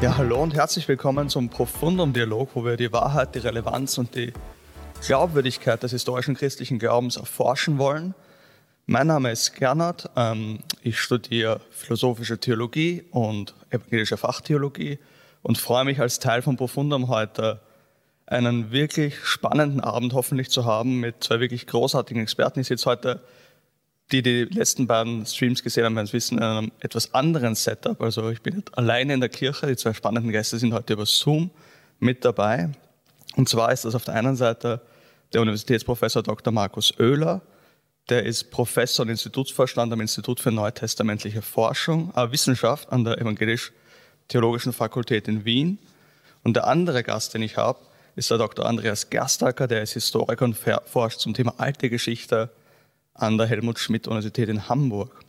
Ja, hallo und herzlich willkommen zum Profundum-Dialog, wo wir die Wahrheit, die Relevanz und die Glaubwürdigkeit des historischen christlichen Glaubens erforschen wollen. Mein Name ist Gernot, ähm, ich studiere philosophische Theologie und evangelische Fachtheologie und freue mich als Teil von Profundum heute einen wirklich spannenden Abend hoffentlich zu haben mit zwei wirklich großartigen Experten. Ich sitze heute die die letzten beiden Streams gesehen haben, werden es wissen, in einem etwas anderen Setup. Also ich bin alleine in der Kirche. Die zwei spannenden Gäste sind heute über Zoom mit dabei. Und zwar ist das auf der einen Seite der Universitätsprofessor Dr. Markus Oehler. Der ist Professor und Institutsvorstand am Institut für Neutestamentliche Forschung, äh, Wissenschaft an der Evangelisch-Theologischen Fakultät in Wien. Und der andere Gast, den ich habe, ist der Dr. Andreas Gerstacker, der ist Historiker und forscht zum Thema alte Geschichte, an der Helmut Schmidt Universität in Hamburg.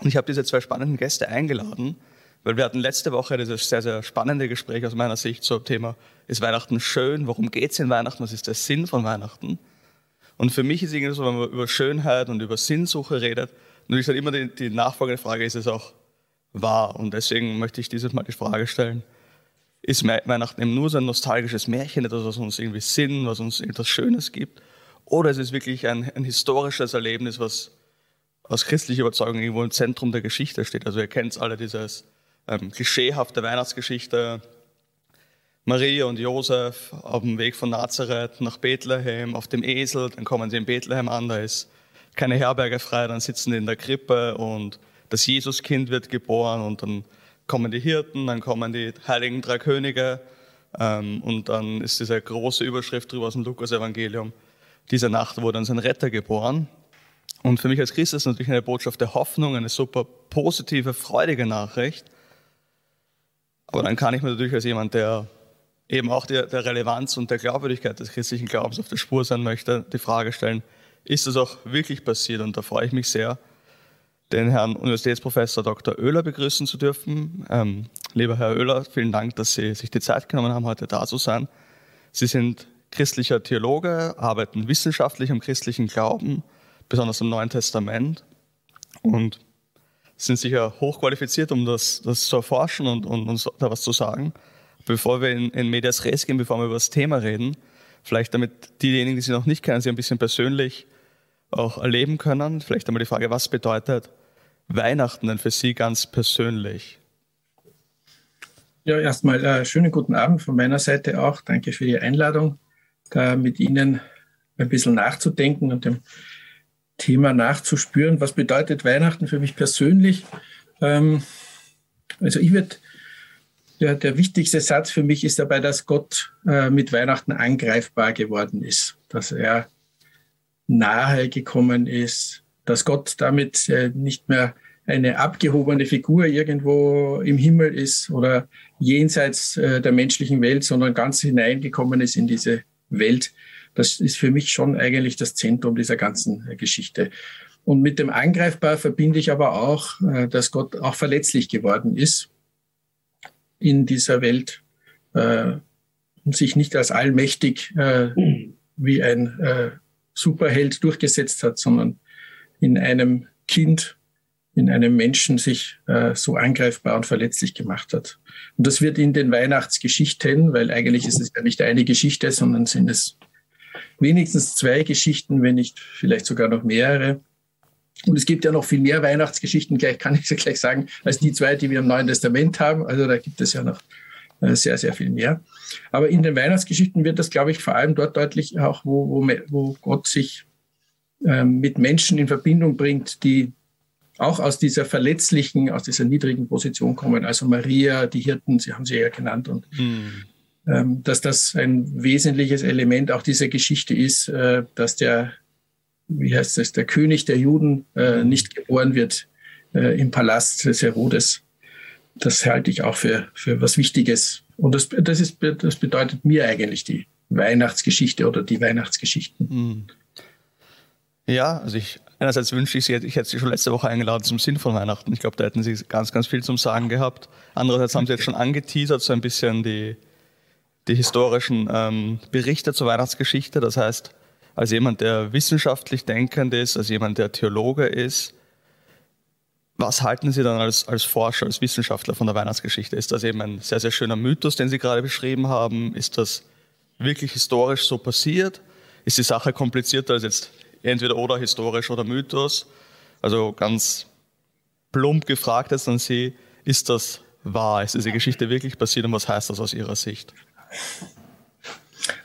Und ich habe diese zwei spannenden Gäste eingeladen, weil wir hatten letzte Woche dieses sehr, sehr spannende Gespräch aus meiner Sicht zum Thema, ist Weihnachten schön? Worum geht es in Weihnachten? Was ist der Sinn von Weihnachten? Und für mich ist irgendwie so, wenn man über Schönheit und über Sinnsuche redet, natürlich dann immer die, die nachfolgende Frage, ist es auch wahr? Und deswegen möchte ich dieses Mal die Frage stellen, ist Weihnachten eben nur so ein nostalgisches Märchen, etwas, was uns irgendwie Sinn, was uns etwas Schönes gibt? Oder es ist wirklich ein, ein historisches Erlebnis, was aus christlicher Überzeugung irgendwo im Zentrum der Geschichte steht. Also ihr kennt alle dieses ähm, klischeehafte Weihnachtsgeschichte. Maria und Josef auf dem Weg von Nazareth nach Bethlehem auf dem Esel, dann kommen sie in Bethlehem an, da ist keine Herberge frei, dann sitzen sie in der Krippe und das Jesuskind wird geboren und dann kommen die Hirten, dann kommen die heiligen drei Könige ähm, und dann ist diese große Überschrift drüber aus dem Lukas-Evangelium dieser Nacht wurde uns ein Retter geboren. Und für mich als Christ ist es natürlich eine Botschaft der Hoffnung, eine super positive, freudige Nachricht. Aber dann kann ich mir natürlich als jemand, der eben auch der, der Relevanz und der Glaubwürdigkeit des christlichen Glaubens auf der Spur sein möchte, die Frage stellen, ist das auch wirklich passiert? Und da freue ich mich sehr, den Herrn Universitätsprofessor Dr. Oehler begrüßen zu dürfen. Ähm, lieber Herr Oehler, vielen Dank, dass Sie sich die Zeit genommen haben, heute da zu sein. Sie sind christlicher Theologe, arbeiten wissenschaftlich am christlichen Glauben, besonders im Neuen Testament und sind sicher hochqualifiziert, um das, das zu erforschen und, und uns da was zu sagen. Bevor wir in, in Medias Res gehen, bevor wir über das Thema reden, vielleicht damit diejenigen, die Sie noch nicht kennen, Sie ein bisschen persönlich auch erleben können, vielleicht einmal die Frage, was bedeutet Weihnachten denn für Sie ganz persönlich? Ja, erstmal äh, schönen guten Abend von meiner Seite auch. Danke für die Einladung da mit Ihnen ein bisschen nachzudenken und dem Thema nachzuspüren. Was bedeutet Weihnachten für mich persönlich? Ähm, also ich würde, der, der wichtigste Satz für mich ist dabei, dass Gott äh, mit Weihnachten angreifbar geworden ist, dass er nahe gekommen ist, dass Gott damit äh, nicht mehr eine abgehobene Figur irgendwo im Himmel ist oder jenseits äh, der menschlichen Welt, sondern ganz hineingekommen ist in diese Welt. Das ist für mich schon eigentlich das Zentrum dieser ganzen äh, Geschichte. Und mit dem Angreifbar verbinde ich aber auch, äh, dass Gott auch verletzlich geworden ist in dieser Welt äh, und sich nicht als allmächtig wie ein Superheld durchgesetzt hat, sondern in einem Kind, in einem Menschen sich so angreifbar und verletzlich gemacht hat. Und das wird in den Weihnachtsgeschichten, weil eigentlich ist es ja nicht eine Geschichte, sondern sind es wenigstens zwei Geschichten, wenn nicht vielleicht sogar noch mehrere. Und es gibt ja noch viel mehr Weihnachtsgeschichten, gleich kann ich es gleich sagen, als die zwei, die wir im Neuen Testament haben. Also da gibt es ja noch äh, sehr, sehr viel mehr. Aber in den Weihnachtsgeschichten wird das, glaube ich, vor allem dort deutlich, auch wo, wo, wo Gott sich ähm, mit Menschen in Verbindung bringt, die auch aus dieser verletzlichen, aus dieser niedrigen Position kommen. Also Maria, die Hirten, Sie haben sie ja genannt und mhm. ähm, dass das ein wesentliches Element auch dieser Geschichte ist, äh, dass der, wie heißt es, der König der Juden äh, hm. nicht geboren wird äh, im Palast des Herodes. Das halte ich auch für, für was Wichtiges. Und das, das, ist, das bedeutet mir eigentlich die Weihnachtsgeschichte oder die Weihnachtsgeschichten. Mhm. Ja, also ich einerseits wünsche ich sie, ich hätte sie schon letzte Woche eingeladen zum Sinn von Weihnachten. Ich glaube, da hätten sie ganz, ganz viel zum Sagen gehabt. Andererseits haben sie jetzt schon angeteasert, so ein bisschen die, die historischen ähm, Berichte zur Weihnachtsgeschichte. Das heißt, als jemand, der wissenschaftlich denkend ist, als jemand, der Theologe ist, was halten Sie dann als, als Forscher, als Wissenschaftler von der Weihnachtsgeschichte? Ist das eben ein sehr, sehr schöner Mythos, den Sie gerade beschrieben haben? Ist das wirklich historisch so passiert? Ist die Sache komplizierter als jetzt entweder oder historisch oder Mythos? Also ganz plump gefragt jetzt an Sie, ist das wahr? Ist diese Geschichte wirklich passiert und was heißt das aus Ihrer Sicht?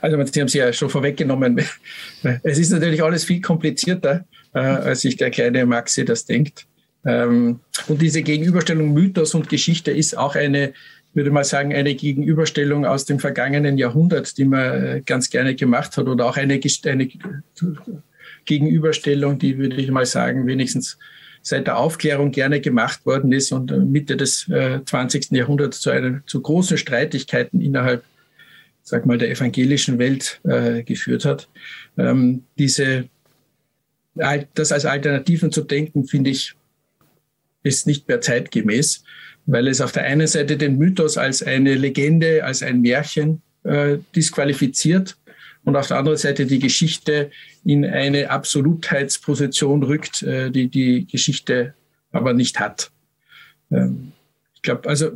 Also Sie haben es ja schon vorweggenommen. Es ist natürlich alles viel komplizierter, äh, als sich der kleine Maxi das denkt. Ähm, und diese Gegenüberstellung Mythos und Geschichte ist auch eine, würde mal sagen, eine Gegenüberstellung aus dem vergangenen Jahrhundert, die man äh, ganz gerne gemacht hat, oder auch eine, eine Gegenüberstellung, die, würde ich mal sagen, wenigstens seit der Aufklärung gerne gemacht worden ist und Mitte des äh, 20. Jahrhunderts zu, einer, zu großen Streitigkeiten innerhalb sag mal, der evangelischen Welt äh, geführt hat. Ähm, diese, das als Alternativen zu denken, finde ich, ist nicht mehr zeitgemäß, weil es auf der einen Seite den Mythos als eine Legende, als ein Märchen äh, disqualifiziert und auf der anderen Seite die Geschichte in eine Absolutheitsposition rückt, äh, die die Geschichte aber nicht hat. Ähm, ich glaube, also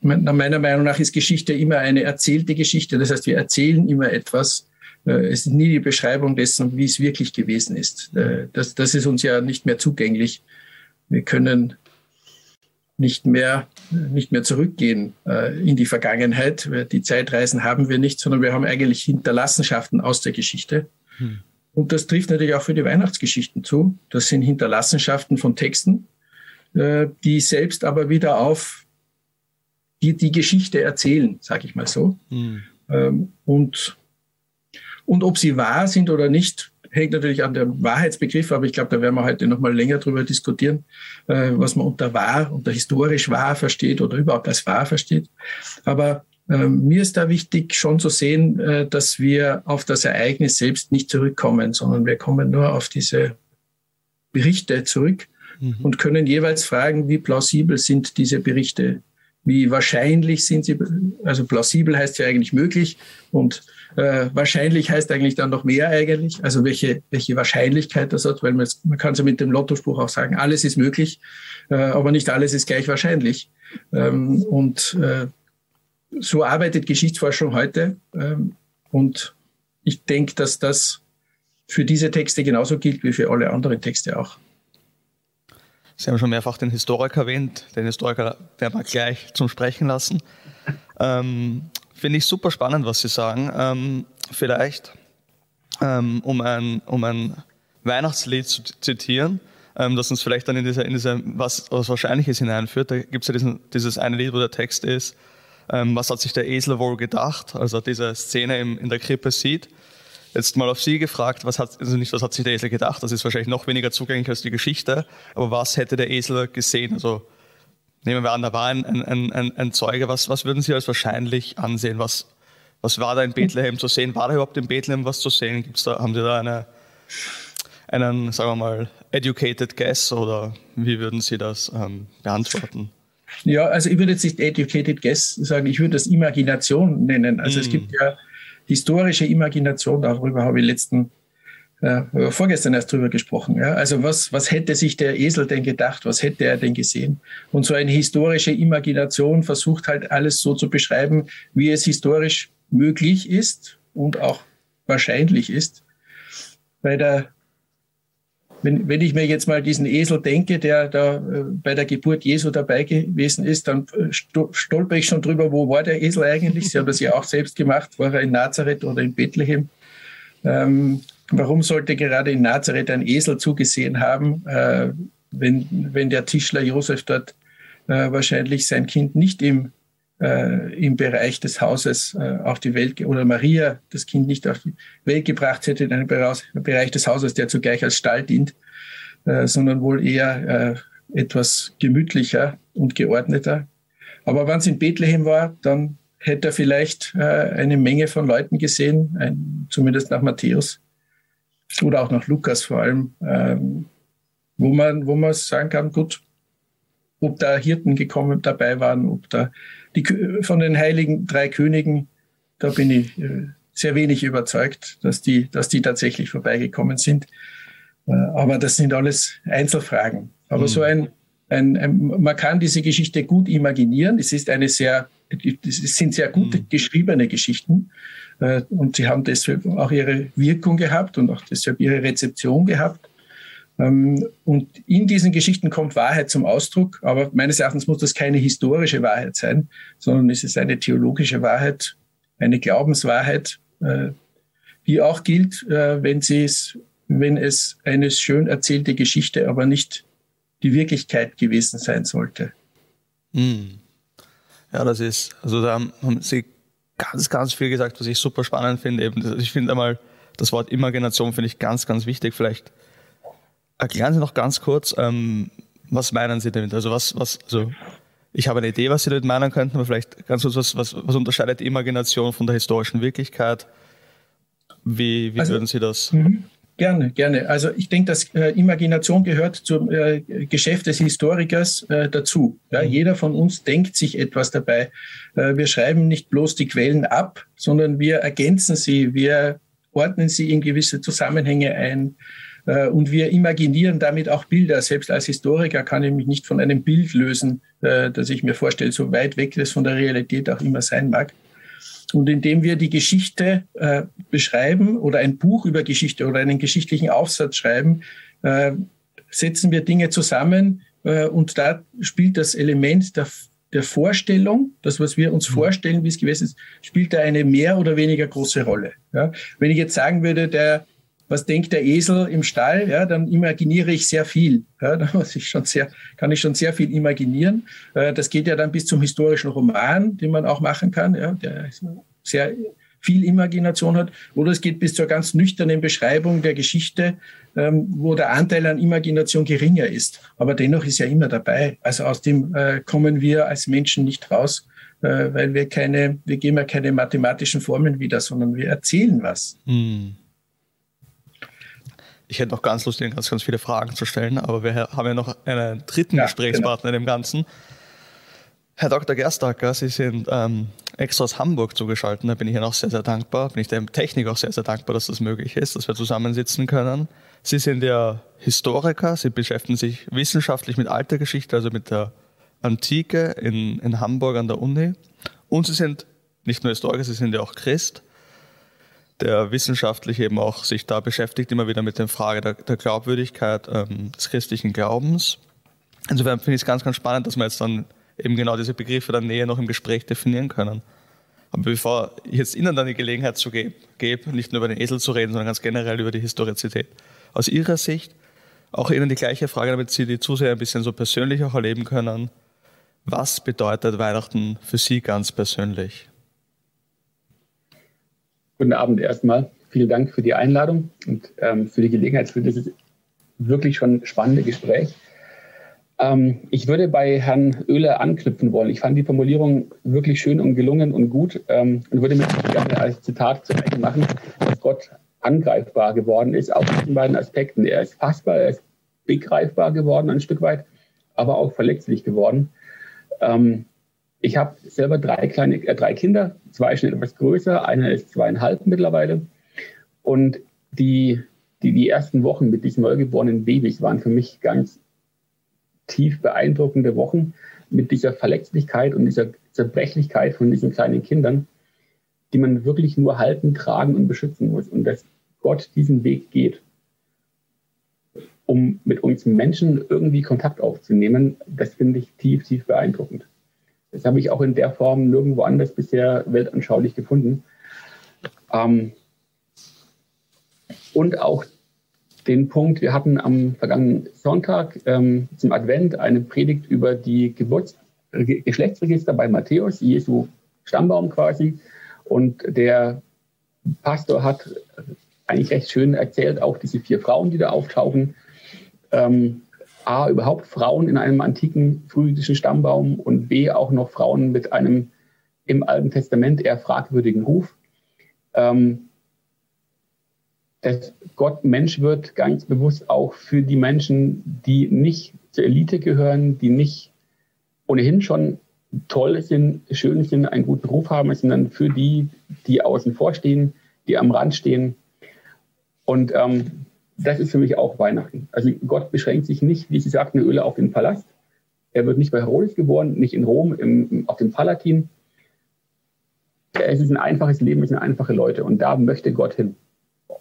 meiner Meinung nach ist Geschichte immer eine erzählte Geschichte. Das heißt, wir erzählen immer etwas. Äh, es ist nie die Beschreibung dessen, wie es wirklich gewesen ist. Äh, das, das ist uns ja nicht mehr zugänglich. Wir können nicht mehr, nicht mehr zurückgehen äh, in die Vergangenheit. Die Zeitreisen haben wir nicht, sondern wir haben eigentlich Hinterlassenschaften aus der Geschichte. Hm. Und das trifft natürlich auch für die Weihnachtsgeschichten zu. Das sind Hinterlassenschaften von Texten, die selbst aber wieder auf die die Geschichte erzählen, sage ich mal so. Mhm. Ähm, und, und ob sie wahr sind oder nicht, hängt natürlich an dem Wahrheitsbegriff, aber ich glaube, da werden wir heute noch mal länger drüber diskutieren, äh, was man unter wahr, unter historisch wahr versteht oder überhaupt als wahr versteht. Aber äh, mir ist da wichtig, schon zu sehen, äh, dass wir auf das Ereignis selbst nicht zurückkommen, sondern wir kommen nur auf diese Berichte zurück mhm. und können jeweils fragen, wie plausibel sind diese Berichte wie wahrscheinlich sind sie, also plausibel heißt ja eigentlich möglich und äh, wahrscheinlich heißt eigentlich dann noch mehr eigentlich, also welche, welche Wahrscheinlichkeit das hat, weil man, man kann so mit dem Lottospruch auch sagen, alles ist möglich, äh, aber nicht alles ist gleich wahrscheinlich. Ähm, und äh, so arbeitet Geschichtsforschung heute ähm, und ich denke, dass das für diese Texte genauso gilt wie für alle anderen Texte auch. Sie haben schon mehrfach den Historiker erwähnt. Den Historiker werden wir gleich zum Sprechen lassen. Ähm, Finde ich super spannend, was Sie sagen. Ähm, vielleicht, ähm, um, ein, um ein Weihnachtslied zu zitieren, ähm, das uns vielleicht dann in diese, in diese was, was Wahrscheinliches hineinführt. Da gibt es ja diesen, dieses eine Lied, wo der Text ist, ähm, was hat sich der Esel wohl gedacht? Also diese Szene im, in der Krippe sieht Jetzt mal auf Sie gefragt, was hat, also nicht, was hat sich der Esel gedacht? Das ist wahrscheinlich noch weniger zugänglich als die Geschichte. Aber was hätte der Esel gesehen? Also nehmen wir an, da war ein, ein, ein, ein Zeuge. Was, was würden Sie als wahrscheinlich ansehen? Was, was war da in Bethlehem zu sehen? War da überhaupt in Bethlehem was zu sehen? Gibt's da, haben Sie da eine, einen, sagen wir mal, educated guess oder wie würden Sie das ähm, beantworten? Ja, also ich würde jetzt nicht educated guess sagen, ich würde das Imagination nennen. Also mm. es gibt ja historische Imagination, darüber habe ich letzten äh, vorgestern erst drüber gesprochen. Ja? Also was, was hätte sich der Esel denn gedacht? Was hätte er denn gesehen? Und so eine historische Imagination versucht halt alles so zu beschreiben, wie es historisch möglich ist und auch wahrscheinlich ist. Bei der wenn, wenn ich mir jetzt mal diesen Esel denke, der da äh, bei der Geburt Jesu dabei gewesen ist, dann äh, stolper ich schon drüber, wo war der Esel eigentlich? Sie haben das ja auch selbst gemacht. War er in Nazareth oder in Bethlehem? Ähm, warum sollte gerade in Nazareth ein Esel zugesehen haben, äh, wenn, wenn der Tischler Josef dort äh, wahrscheinlich sein Kind nicht im äh, im Bereich des Hauses äh, auf die Welt oder Maria das Kind nicht auf die Welt gebracht hätte in einem Bereich des Hauses, der zugleich als Stall dient, äh, sondern wohl eher äh, etwas gemütlicher und geordneter. Aber wenn es in Bethlehem war, dann hätte er vielleicht eine Menge von Leuten gesehen, ein, zumindest nach Matthäus oder auch nach Lukas vor allem, ähm, wo man, wo man sagen kann, gut, ob da Hirten gekommen dabei waren, ob da die, von den heiligen drei Königen, da bin ich äh, sehr wenig überzeugt, dass die, dass die tatsächlich vorbeigekommen sind. Äh, aber das sind alles Einzelfragen. Aber mhm. so ein ein, ein, man kann diese Geschichte gut imaginieren. Es ist eine sehr, es sind sehr gut mhm. geschriebene Geschichten. Äh, und sie haben deshalb auch ihre Wirkung gehabt und auch deshalb ihre Rezeption gehabt. Ähm, und in diesen Geschichten kommt Wahrheit zum Ausdruck, aber meines Erachtens muss das keine historische Wahrheit sein, sondern es ist eine theologische Wahrheit, eine Glaubenswahrheit, äh, die auch gilt, äh, wenn, sie es, wenn es eine schön erzählte Geschichte, aber nicht die Wirklichkeit gewesen sein sollte. Hm. Ja, das ist, also da haben Sie ganz, ganz viel gesagt, was ich super spannend finde. Eben, ich finde einmal das Wort Imagination finde ich ganz, ganz wichtig. Vielleicht erklären Sie noch ganz kurz, ähm, was meinen Sie damit? Also was, was, also ich habe eine Idee, was Sie damit meinen könnten, aber vielleicht ganz kurz, was, was, was unterscheidet Imagination von der historischen Wirklichkeit? Wie, wie also, würden Sie das? Mhm. Gerne, gerne. Also ich denke, dass äh, Imagination gehört zum äh, Geschäft des Historikers äh, dazu. Ja, mhm. Jeder von uns denkt sich etwas dabei. Äh, wir schreiben nicht bloß die Quellen ab, sondern wir ergänzen sie, wir ordnen sie in gewisse Zusammenhänge ein äh, und wir imaginieren damit auch Bilder. Selbst als Historiker kann ich mich nicht von einem Bild lösen, äh, das ich mir vorstelle, so weit weg das von der Realität auch immer sein mag. Und indem wir die Geschichte äh, beschreiben oder ein Buch über Geschichte oder einen geschichtlichen Aufsatz schreiben, äh, setzen wir Dinge zusammen äh, und da spielt das Element der, der Vorstellung, das, was wir uns mhm. vorstellen, wie es gewesen ist, spielt da eine mehr oder weniger große Rolle. Ja? Wenn ich jetzt sagen würde, der, was denkt der Esel im Stall, ja, dann imaginiere ich sehr viel. Ja, da muss ich schon sehr, kann ich schon sehr viel imaginieren. Äh, das geht ja dann bis zum historischen Roman, den man auch machen kann, ja, der sehr viel Imagination hat. Oder es geht bis zur ganz nüchternen Beschreibung der Geschichte, ähm, wo der Anteil an Imagination geringer ist. Aber dennoch ist ja immer dabei. Also aus dem äh, kommen wir als Menschen nicht raus, äh, weil wir keine, wir geben ja keine mathematischen Formeln wieder, sondern wir erzählen was. Hm. Ich hätte noch ganz Lust, Ihnen ganz, ganz viele Fragen zu stellen, aber wir haben ja noch einen dritten ja, Gesprächspartner genau. in dem Ganzen. Herr Dr. Gerstacker, Sie sind ähm, extra aus Hamburg zugeschaltet. Da bin ich Ihnen auch sehr, sehr dankbar. Bin ich der Technik auch sehr, sehr dankbar, dass das möglich ist, dass wir zusammensitzen können. Sie sind ja Historiker. Sie beschäftigen sich wissenschaftlich mit alter Geschichte, also mit der Antike in, in Hamburg an der Uni. Und Sie sind nicht nur Historiker, Sie sind ja auch Christ der wissenschaftlich eben auch sich da beschäftigt, immer wieder mit der Frage der, der Glaubwürdigkeit ähm, des christlichen Glaubens. Insofern finde ich es ganz, ganz spannend, dass wir jetzt dann eben genau diese Begriffe der Nähe noch im Gespräch definieren können. Aber bevor ich jetzt Ihnen dann die Gelegenheit zu gebe, gebe, nicht nur über den Esel zu reden, sondern ganz generell über die Historizität. Aus Ihrer Sicht auch Ihnen die gleiche Frage, damit Sie die Zuseher ein bisschen so persönlich auch erleben können. Was bedeutet Weihnachten für Sie ganz persönlich? Guten Abend erstmal. Vielen Dank für die Einladung und ähm, für die Gelegenheit für dieses wirklich schon spannende Gespräch. Ähm, ich würde bei Herrn Oehler anknüpfen wollen. Ich fand die Formulierung wirklich schön und gelungen und gut ähm, und würde mir gerne als Zitat zu eigen machen, dass Gott angreifbar geworden ist, auf diesen beiden Aspekten. Er ist fassbar, er ist begreifbar geworden ein Stück weit, aber auch verletzlich geworden. Ähm, ich habe selber drei kleine, äh, drei Kinder, zwei schon etwas größer, einer ist zweieinhalb mittlerweile. Und die, die, die ersten Wochen mit diesen neugeborenen Babys waren für mich ganz tief beeindruckende Wochen mit dieser Verletzlichkeit und dieser Zerbrechlichkeit von diesen kleinen Kindern, die man wirklich nur halten, tragen und beschützen muss. Und dass Gott diesen Weg geht, um mit uns Menschen irgendwie Kontakt aufzunehmen, das finde ich tief, tief beeindruckend. Das habe ich auch in der Form nirgendwo anders bisher weltanschaulich gefunden. Ähm, und auch den Punkt, wir hatten am vergangenen Sonntag ähm, zum Advent eine Predigt über die Geburts Geschlechtsregister bei Matthäus, Jesu Stammbaum quasi. Und der Pastor hat eigentlich recht schön erzählt, auch diese vier Frauen, die da auftauchen. Ähm, A, überhaupt Frauen in einem antiken frühjüdischen Stammbaum und B, auch noch Frauen mit einem im Alten Testament eher fragwürdigen Ruf. Ähm, dass Gott Mensch wird ganz bewusst auch für die Menschen, die nicht zur Elite gehören, die nicht ohnehin schon toll sind, schön sind, einen guten Ruf haben, sondern für die, die außen vor stehen, die am Rand stehen. Und ähm, das ist für mich auch Weihnachten. Also Gott beschränkt sich nicht, wie Sie sagten, Öle auf den Palast, Er wird nicht bei Herodes geboren, nicht in Rom, im, auf dem Palatin. Es ist ein einfaches Leben, es sind einfache Leute und da möchte Gott hin.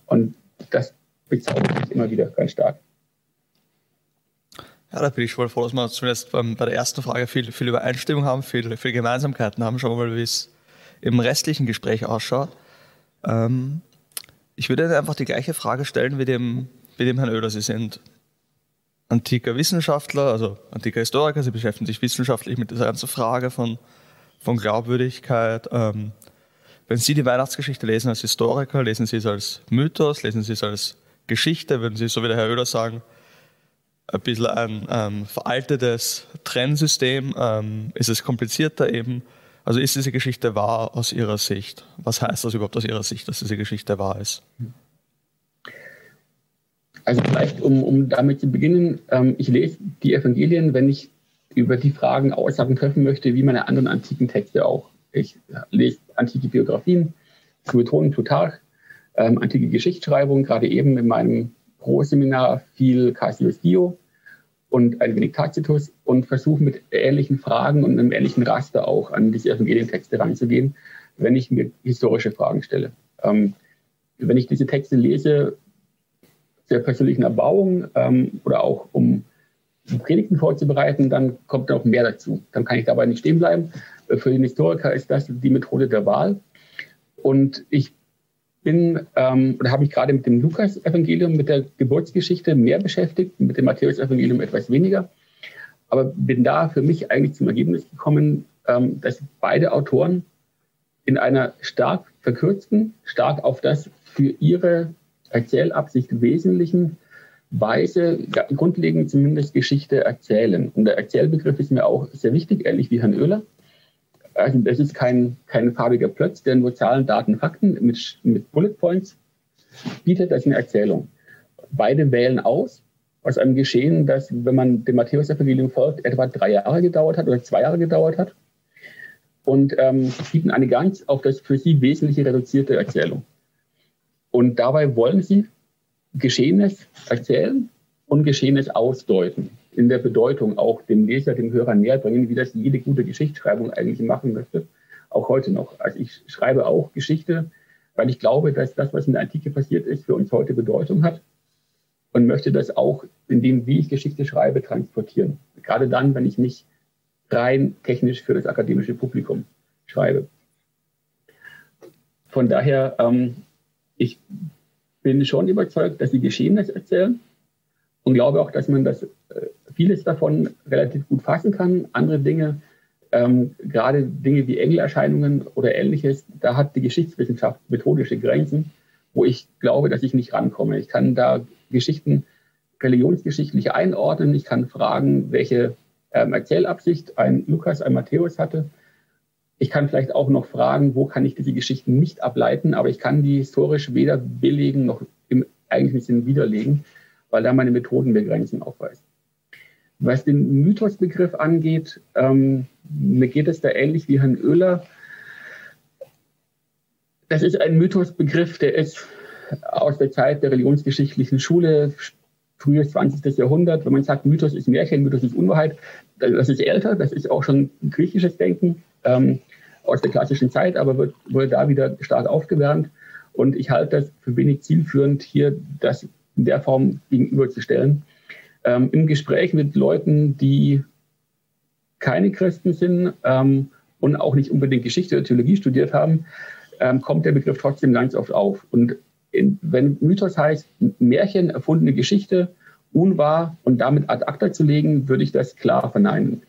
Und das bezaubert mich immer wieder ganz stark. Ja, da bin ich voll froh, dass wir zumindest bei der ersten Frage viel, viel Übereinstimmung haben, viel, viel Gemeinsamkeiten haben. Schauen wir mal, wie es im restlichen Gespräch ausschaut. Ähm, ich würde einfach die gleiche Frage stellen wie dem, wie dem Herrn Oehler. Sie sind antiker Wissenschaftler, also antiker Historiker. Sie beschäftigen sich wissenschaftlich mit dieser ganzen Frage von, von Glaubwürdigkeit. Ähm, wenn Sie die Weihnachtsgeschichte lesen als Historiker, lesen Sie es als Mythos, lesen Sie es als Geschichte, würden Sie, so wie der Herr Oehler sagen, ein bisschen ein ähm, veraltetes Trennsystem? Ähm, ist es komplizierter eben? Also ist diese Geschichte wahr aus Ihrer Sicht? Was heißt das überhaupt aus Ihrer Sicht, dass diese Geschichte wahr ist? Also vielleicht, um, um damit zu beginnen, ähm, ich lese die Evangelien, wenn ich über die Fragen Aussagen treffen möchte, wie meine anderen antiken Texte auch. Ich lese antike Biografien, Sueton, Plutarch, ähm, antike Geschichtsschreibung, gerade eben in meinem Pro-Seminar viel Cassius Dio und ein wenig Tacitus und versuche mit ähnlichen Fragen und einem ähnlichen Raster auch an diese Evangelientexte ranzugehen, wenn ich mir historische Fragen stelle. Ähm, wenn ich diese Texte lese, der persönlichen Erbauung ähm, oder auch um Predigten vorzubereiten, dann kommt noch mehr dazu. Dann kann ich dabei nicht stehen bleiben. Für den Historiker ist das die Methode der Wahl. Und ich bin ähm, oder habe mich gerade mit dem Lukas-Evangelium, mit der Geburtsgeschichte mehr beschäftigt, mit dem Matthäus-Evangelium etwas weniger. Aber bin da für mich eigentlich zum Ergebnis gekommen, ähm, dass beide Autoren in einer stark verkürzten, stark auf das für ihre Erzählabsicht wesentlichen Weise, grundlegend zumindest Geschichte erzählen. Und der Erzählbegriff ist mir auch sehr wichtig, ähnlich wie Herrn Oehler. Also das ist kein, kein farbiger Plötz, der nur Zahlen, Daten, Fakten mit, mit Bullet Points bietet. Das ist eine Erzählung. Beide wählen aus aus einem Geschehen, das, wenn man dem Matthäus-Evangelium folgt, etwa drei Jahre gedauert hat oder zwei Jahre gedauert hat. Und ähm, bieten eine ganz auf das für sie wesentliche reduzierte Erzählung. Und dabei wollen sie Geschehenes erzählen und Geschehenes ausdeuten in der Bedeutung auch dem Leser, dem Hörer näher bringen, wie das jede gute Geschichtsschreibung eigentlich machen möchte, auch heute noch. Also ich schreibe auch Geschichte, weil ich glaube, dass das, was in der Antike passiert ist, für uns heute Bedeutung hat und möchte das auch in dem, wie ich Geschichte schreibe, transportieren. Gerade dann, wenn ich nicht rein technisch für das akademische Publikum schreibe. Von daher, ähm, ich bin schon überzeugt, dass sie Geschehenes erzählen und glaube auch, dass man das äh, vieles davon relativ gut fassen kann. Andere Dinge, ähm, gerade Dinge wie Engelerscheinungen oder ähnliches, da hat die Geschichtswissenschaft methodische Grenzen, wo ich glaube, dass ich nicht rankomme. Ich kann da Geschichten religionsgeschichtlich einordnen. Ich kann fragen, welche ähm, Erzählabsicht ein Lukas, ein Matthäus hatte. Ich kann vielleicht auch noch fragen, wo kann ich diese Geschichten nicht ableiten, aber ich kann die historisch weder belegen noch im eigentlichen Sinn widerlegen, weil da meine Methoden mir Grenzen aufweisen. Was den Mythosbegriff angeht, ähm, mir geht es da ähnlich wie Herrn Oehler. Das ist ein Mythosbegriff, der ist aus der Zeit der religionsgeschichtlichen Schule, frühes 20. Jahrhundert. Wenn man sagt, Mythos ist Märchen, Mythos ist Unwahrheit, das ist älter, das ist auch schon griechisches Denken ähm, aus der klassischen Zeit, aber wird, wurde da wieder stark aufgewärmt. Und ich halte das für wenig zielführend, hier das in der Form gegenüberzustellen ähm, im Gespräch mit Leuten, die keine Christen sind ähm, und auch nicht unbedingt Geschichte oder Theologie studiert haben, ähm, kommt der Begriff trotzdem ganz oft auf. Und in, wenn Mythos heißt, Märchen, erfundene Geschichte, unwahr und damit ad acta zu legen, würde ich das klar verneinen.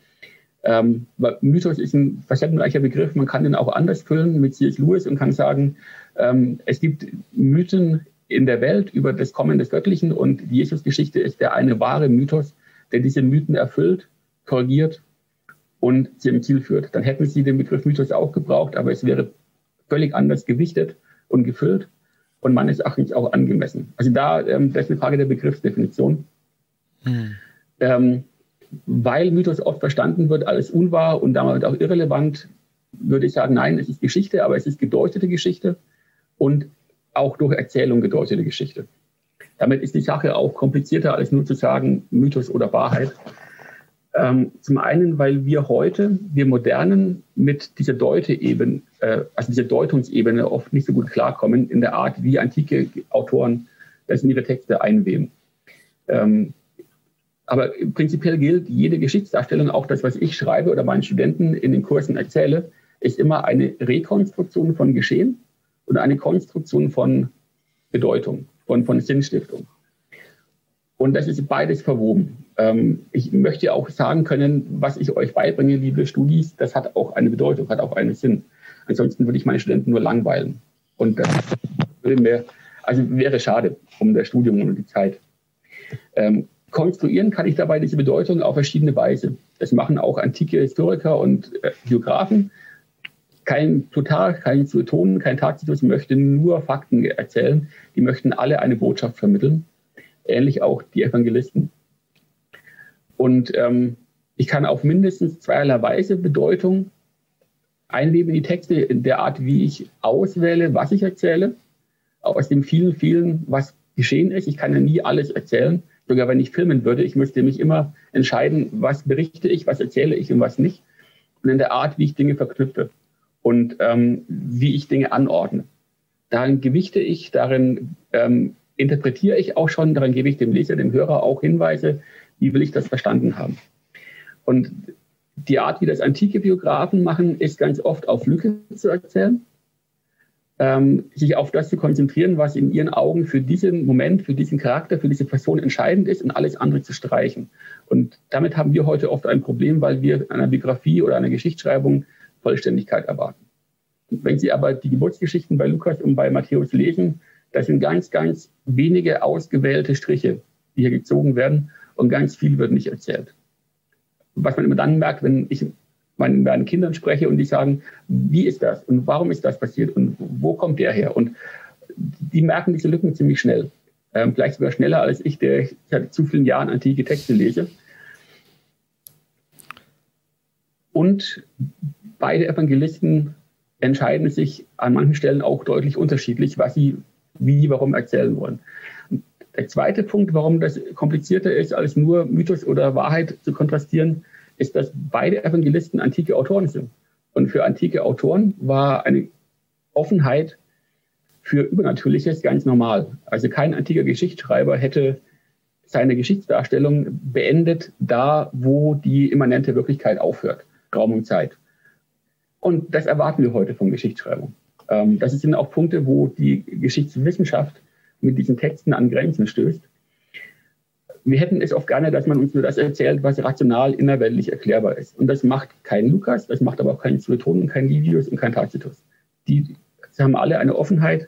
Ähm, Mythos ist ein facettenreicher Begriff, man kann den auch anders füllen mit C.S. Lewis und kann sagen, ähm, es gibt Mythen in der Welt über das Kommen des Göttlichen und die Jesusgeschichte ist der eine wahre Mythos, der diese Mythen erfüllt, korrigiert und sie im Ziel führt. Dann hätten sie den Begriff Mythos auch gebraucht, aber es wäre völlig anders gewichtet und gefüllt und meines Erachtens auch angemessen. Also da, ähm, das ist eine Frage der Begriffsdefinition. Hm. Ähm, weil Mythos oft verstanden wird als unwahr und damit auch irrelevant, würde ich sagen, nein, es ist Geschichte, aber es ist gedeutete Geschichte und auch durch Erzählung gedeutete Geschichte. Damit ist die Sache auch komplizierter, als nur zu sagen Mythos oder Wahrheit. Ähm, zum einen, weil wir heute, wir Modernen, mit dieser Deute-Ebene, äh, also dieser Deutungsebene oft nicht so gut klarkommen in der Art, wie antike Autoren das in ihre Texte einweben. Ähm, aber prinzipiell gilt, jede Geschichtsdarstellung, auch das, was ich schreibe oder meinen Studenten in den Kursen erzähle, ist immer eine Rekonstruktion von Geschehen und eine Konstruktion von Bedeutung, von, von Sinnstiftung. Und das ist beides verwoben. Ähm, ich möchte auch sagen können, was ich euch beibringe, liebe Studis, das hat auch eine Bedeutung, hat auch einen Sinn. Ansonsten würde ich meine Studenten nur langweilen. Und das würde mir, also wäre schade um das Studium und die Zeit. Ähm, konstruieren kann ich dabei diese Bedeutung auf verschiedene Weise. Das machen auch antike Historiker und äh, Biografen. Kein Plutarch, kein Sueton, kein Tacitus möchte nur Fakten erzählen. Die möchten alle eine Botschaft vermitteln. Ähnlich auch die Evangelisten. Und ähm, ich kann auf mindestens zweierlei Weise Bedeutung einweben in die Texte, in der Art, wie ich auswähle, was ich erzähle, aus dem vielen, vielen, was geschehen ist. Ich kann ja nie alles erzählen. Sogar wenn ich filmen würde, ich müsste mich immer entscheiden, was berichte ich, was erzähle ich und was nicht. Und in der Art, wie ich Dinge verknüpfe und ähm, wie ich Dinge anordne. Darin gewichte ich, darin ähm, interpretiere ich auch schon, darin gebe ich dem Leser, dem Hörer auch Hinweise, wie will ich das verstanden haben? Und die Art, wie das antike Biografen machen, ist ganz oft auf Lücke zu erzählen. Ähm, sich auf das zu konzentrieren, was in ihren Augen für diesen Moment, für diesen Charakter, für diese Person entscheidend ist und alles andere zu streichen. Und damit haben wir heute oft ein Problem, weil wir einer Biografie oder einer Geschichtsschreibung Vollständigkeit erwarten. Wenn Sie aber die Geburtsgeschichten bei Lukas und bei Matthäus lesen, das sind ganz, ganz wenige ausgewählte Striche, die hier gezogen werden und ganz viel wird nicht erzählt. Was man immer dann merkt, wenn ich meinen, meinen Kindern spreche und die sagen, wie ist das und warum ist das passiert und wo kommt der her? Und die merken diese Lücken ziemlich schnell. Ähm, vielleicht sogar schneller als ich, der seit zu vielen Jahren antike Texte lese. Und beide Evangelisten entscheiden sich an manchen Stellen auch deutlich unterschiedlich, was sie wie, warum erzählen wollen. Der zweite Punkt, warum das komplizierter ist, als nur Mythos oder Wahrheit zu kontrastieren, ist, dass beide Evangelisten antike Autoren sind. Und für antike Autoren war eine Offenheit für Übernatürliches ganz normal. Also kein antiker Geschichtsschreiber hätte seine Geschichtsdarstellung beendet, da wo die immanente Wirklichkeit aufhört, Raum und Zeit. Und das erwarten wir heute von Geschichtsschreibung. Ähm, das sind auch Punkte, wo die Geschichtswissenschaft mit diesen Texten an Grenzen stößt. Wir hätten es oft gerne, dass man uns nur das erzählt, was rational innerweltlich erklärbar ist. Und das macht kein Lukas, das macht aber auch kein Sueton kein Livius und kein Tacitus. Die haben alle eine Offenheit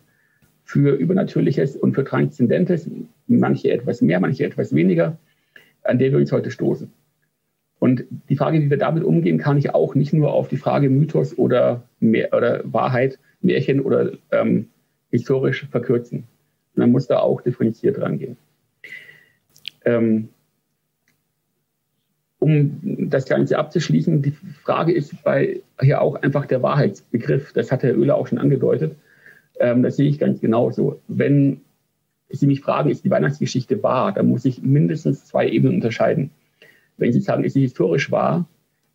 für Übernatürliches und für Transzendentes, manche etwas mehr, manche etwas weniger, an der wir uns heute stoßen. Und die Frage, wie wir damit umgehen, kann ich auch nicht nur auf die Frage Mythos oder, mehr, oder Wahrheit, Märchen oder ähm, historisch verkürzen. Man muss da auch differenziert rangehen. Ähm, um das Ganze abzuschließen, die Frage ist bei hier auch einfach der Wahrheitsbegriff. Das hat Herr Oehler auch schon angedeutet. Ähm, das sehe ich ganz genauso. Wenn Sie mich fragen, ist die Weihnachtsgeschichte wahr, dann muss ich mindestens zwei Ebenen unterscheiden. Wenn Sie sagen, ist sie historisch wahr,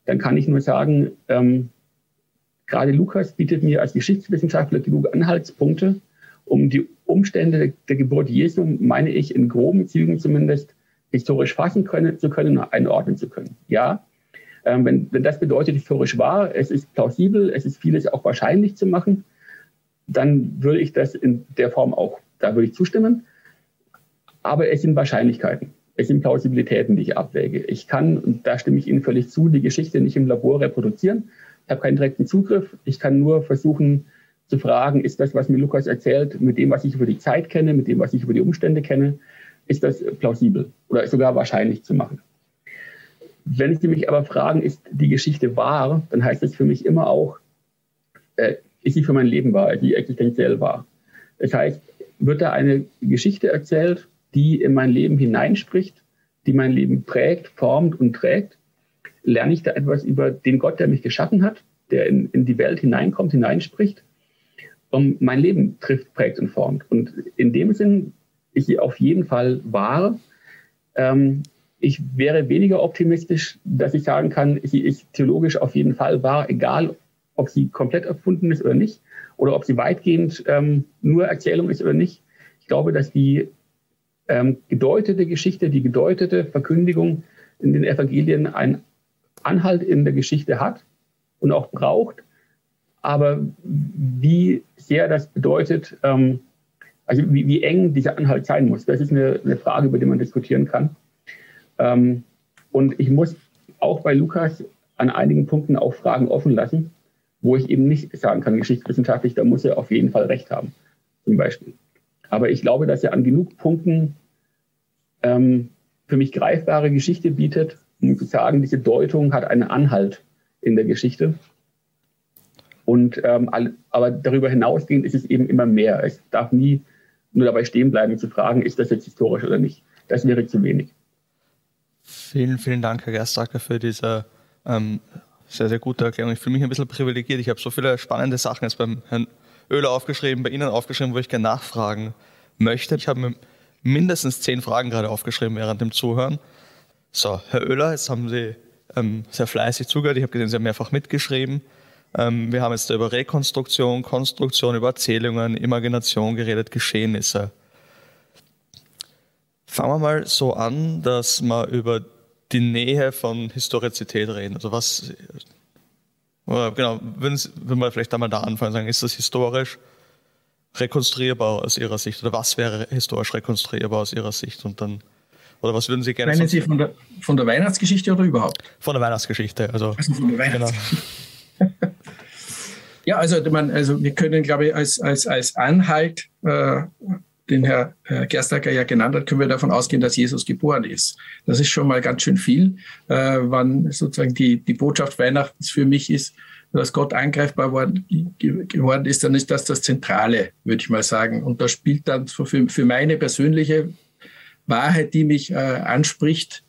dann kann ich nur sagen, ähm, gerade Lukas bietet mir als Geschichtswissenschaftler genug Anhaltspunkte, um die Umstände der Geburt Jesu, meine ich, in groben Zügen zumindest historisch fassen können, zu können und einordnen zu können. Ja, ähm, wenn, wenn das bedeutet, historisch wahr, es ist plausibel, es ist vieles auch wahrscheinlich zu machen, dann würde ich das in der Form auch, da würde ich zustimmen. Aber es sind Wahrscheinlichkeiten, es sind Plausibilitäten, die ich abwäge. Ich kann, und da stimme ich Ihnen völlig zu, die Geschichte nicht im Labor reproduzieren. Ich habe keinen direkten Zugriff. Ich kann nur versuchen, zu fragen, ist das, was mir Lukas erzählt, mit dem, was ich über die Zeit kenne, mit dem, was ich über die Umstände kenne, ist das plausibel oder sogar wahrscheinlich zu machen. Wenn Sie mich aber fragen, ist die Geschichte wahr, dann heißt das für mich immer auch, äh, ist sie für mein Leben wahr, ist sie existenziell wahr. Das heißt, wird da eine Geschichte erzählt, die in mein Leben hineinspricht, die mein Leben prägt, formt und trägt, lerne ich da etwas über den Gott, der mich geschaffen hat, der in, in die Welt hineinkommt, hineinspricht um mein Leben trifft, prägt und formt. Und in dem Sinn sie auf jeden Fall wahr. Ähm, ich wäre weniger optimistisch, dass ich sagen kann, sie ist theologisch auf jeden Fall wahr, egal ob sie komplett erfunden ist oder nicht, oder ob sie weitgehend ähm, nur Erzählung ist oder nicht. Ich glaube, dass die ähm, gedeutete Geschichte, die gedeutete Verkündigung in den Evangelien einen Anhalt in der Geschichte hat und auch braucht. Aber wie sehr das bedeutet, ähm, also wie, wie, eng dieser Anhalt sein muss, das ist eine, eine Frage, über die man diskutieren kann. Ähm, und ich muss auch bei Lukas an einigen Punkten auch Fragen offen lassen, wo ich eben nicht sagen kann, geschichtswissenschaftlich, da muss er auf jeden Fall recht haben, zum Beispiel. Aber ich glaube, dass er an genug Punkten ähm, für mich greifbare Geschichte bietet, um zu sagen, diese Deutung hat einen Anhalt in der Geschichte. Und ähm, aber darüber hinausgehend ist es eben immer mehr. Es darf nie nur dabei stehen bleiben, zu fragen, ist das jetzt historisch oder nicht. Das wäre zu wenig. Vielen, vielen Dank, Herr Gerstacker, für diese ähm, sehr, sehr gute Erklärung. Ich fühle mich ein bisschen privilegiert. Ich habe so viele spannende Sachen jetzt beim Herrn Oehler aufgeschrieben, bei Ihnen aufgeschrieben, wo ich gerne nachfragen möchte. Ich habe mir mindestens zehn Fragen gerade aufgeschrieben während dem Zuhören. So, Herr Oehler, jetzt haben Sie ähm, sehr fleißig zugehört. Ich habe gesehen, Sie haben mehrfach mitgeschrieben. Ähm, wir haben jetzt über Rekonstruktion, Konstruktion, über Erzählungen, Imagination geredet, Geschehnisse. Fangen wir mal so an, dass wir über die Nähe von Historizität reden. Also was, oder genau, würden wir vielleicht einmal da anfangen und sagen, ist das historisch rekonstruierbar aus Ihrer Sicht? Oder was wäre historisch rekonstruierbar aus Ihrer Sicht? Und dann, oder was würden Sie gerne Meinen Sie von der, von der Weihnachtsgeschichte oder überhaupt? Von der Weihnachtsgeschichte. Also, also von der Weihnachtsgeschichte. Genau. ja, also, man, also wir können, glaube ich, als, als, als Anhalt äh, den Herr Gerstacker ja genannt hat, können wir davon ausgehen, dass Jesus geboren ist. Das ist schon mal ganz schön viel, äh, wann sozusagen die, die Botschaft Weihnachten für mich ist, dass Gott angreifbar worden, geworden ist, dann ist das das Zentrale, würde ich mal sagen. Und da spielt dann für, für meine persönliche Wahrheit, die mich äh, anspricht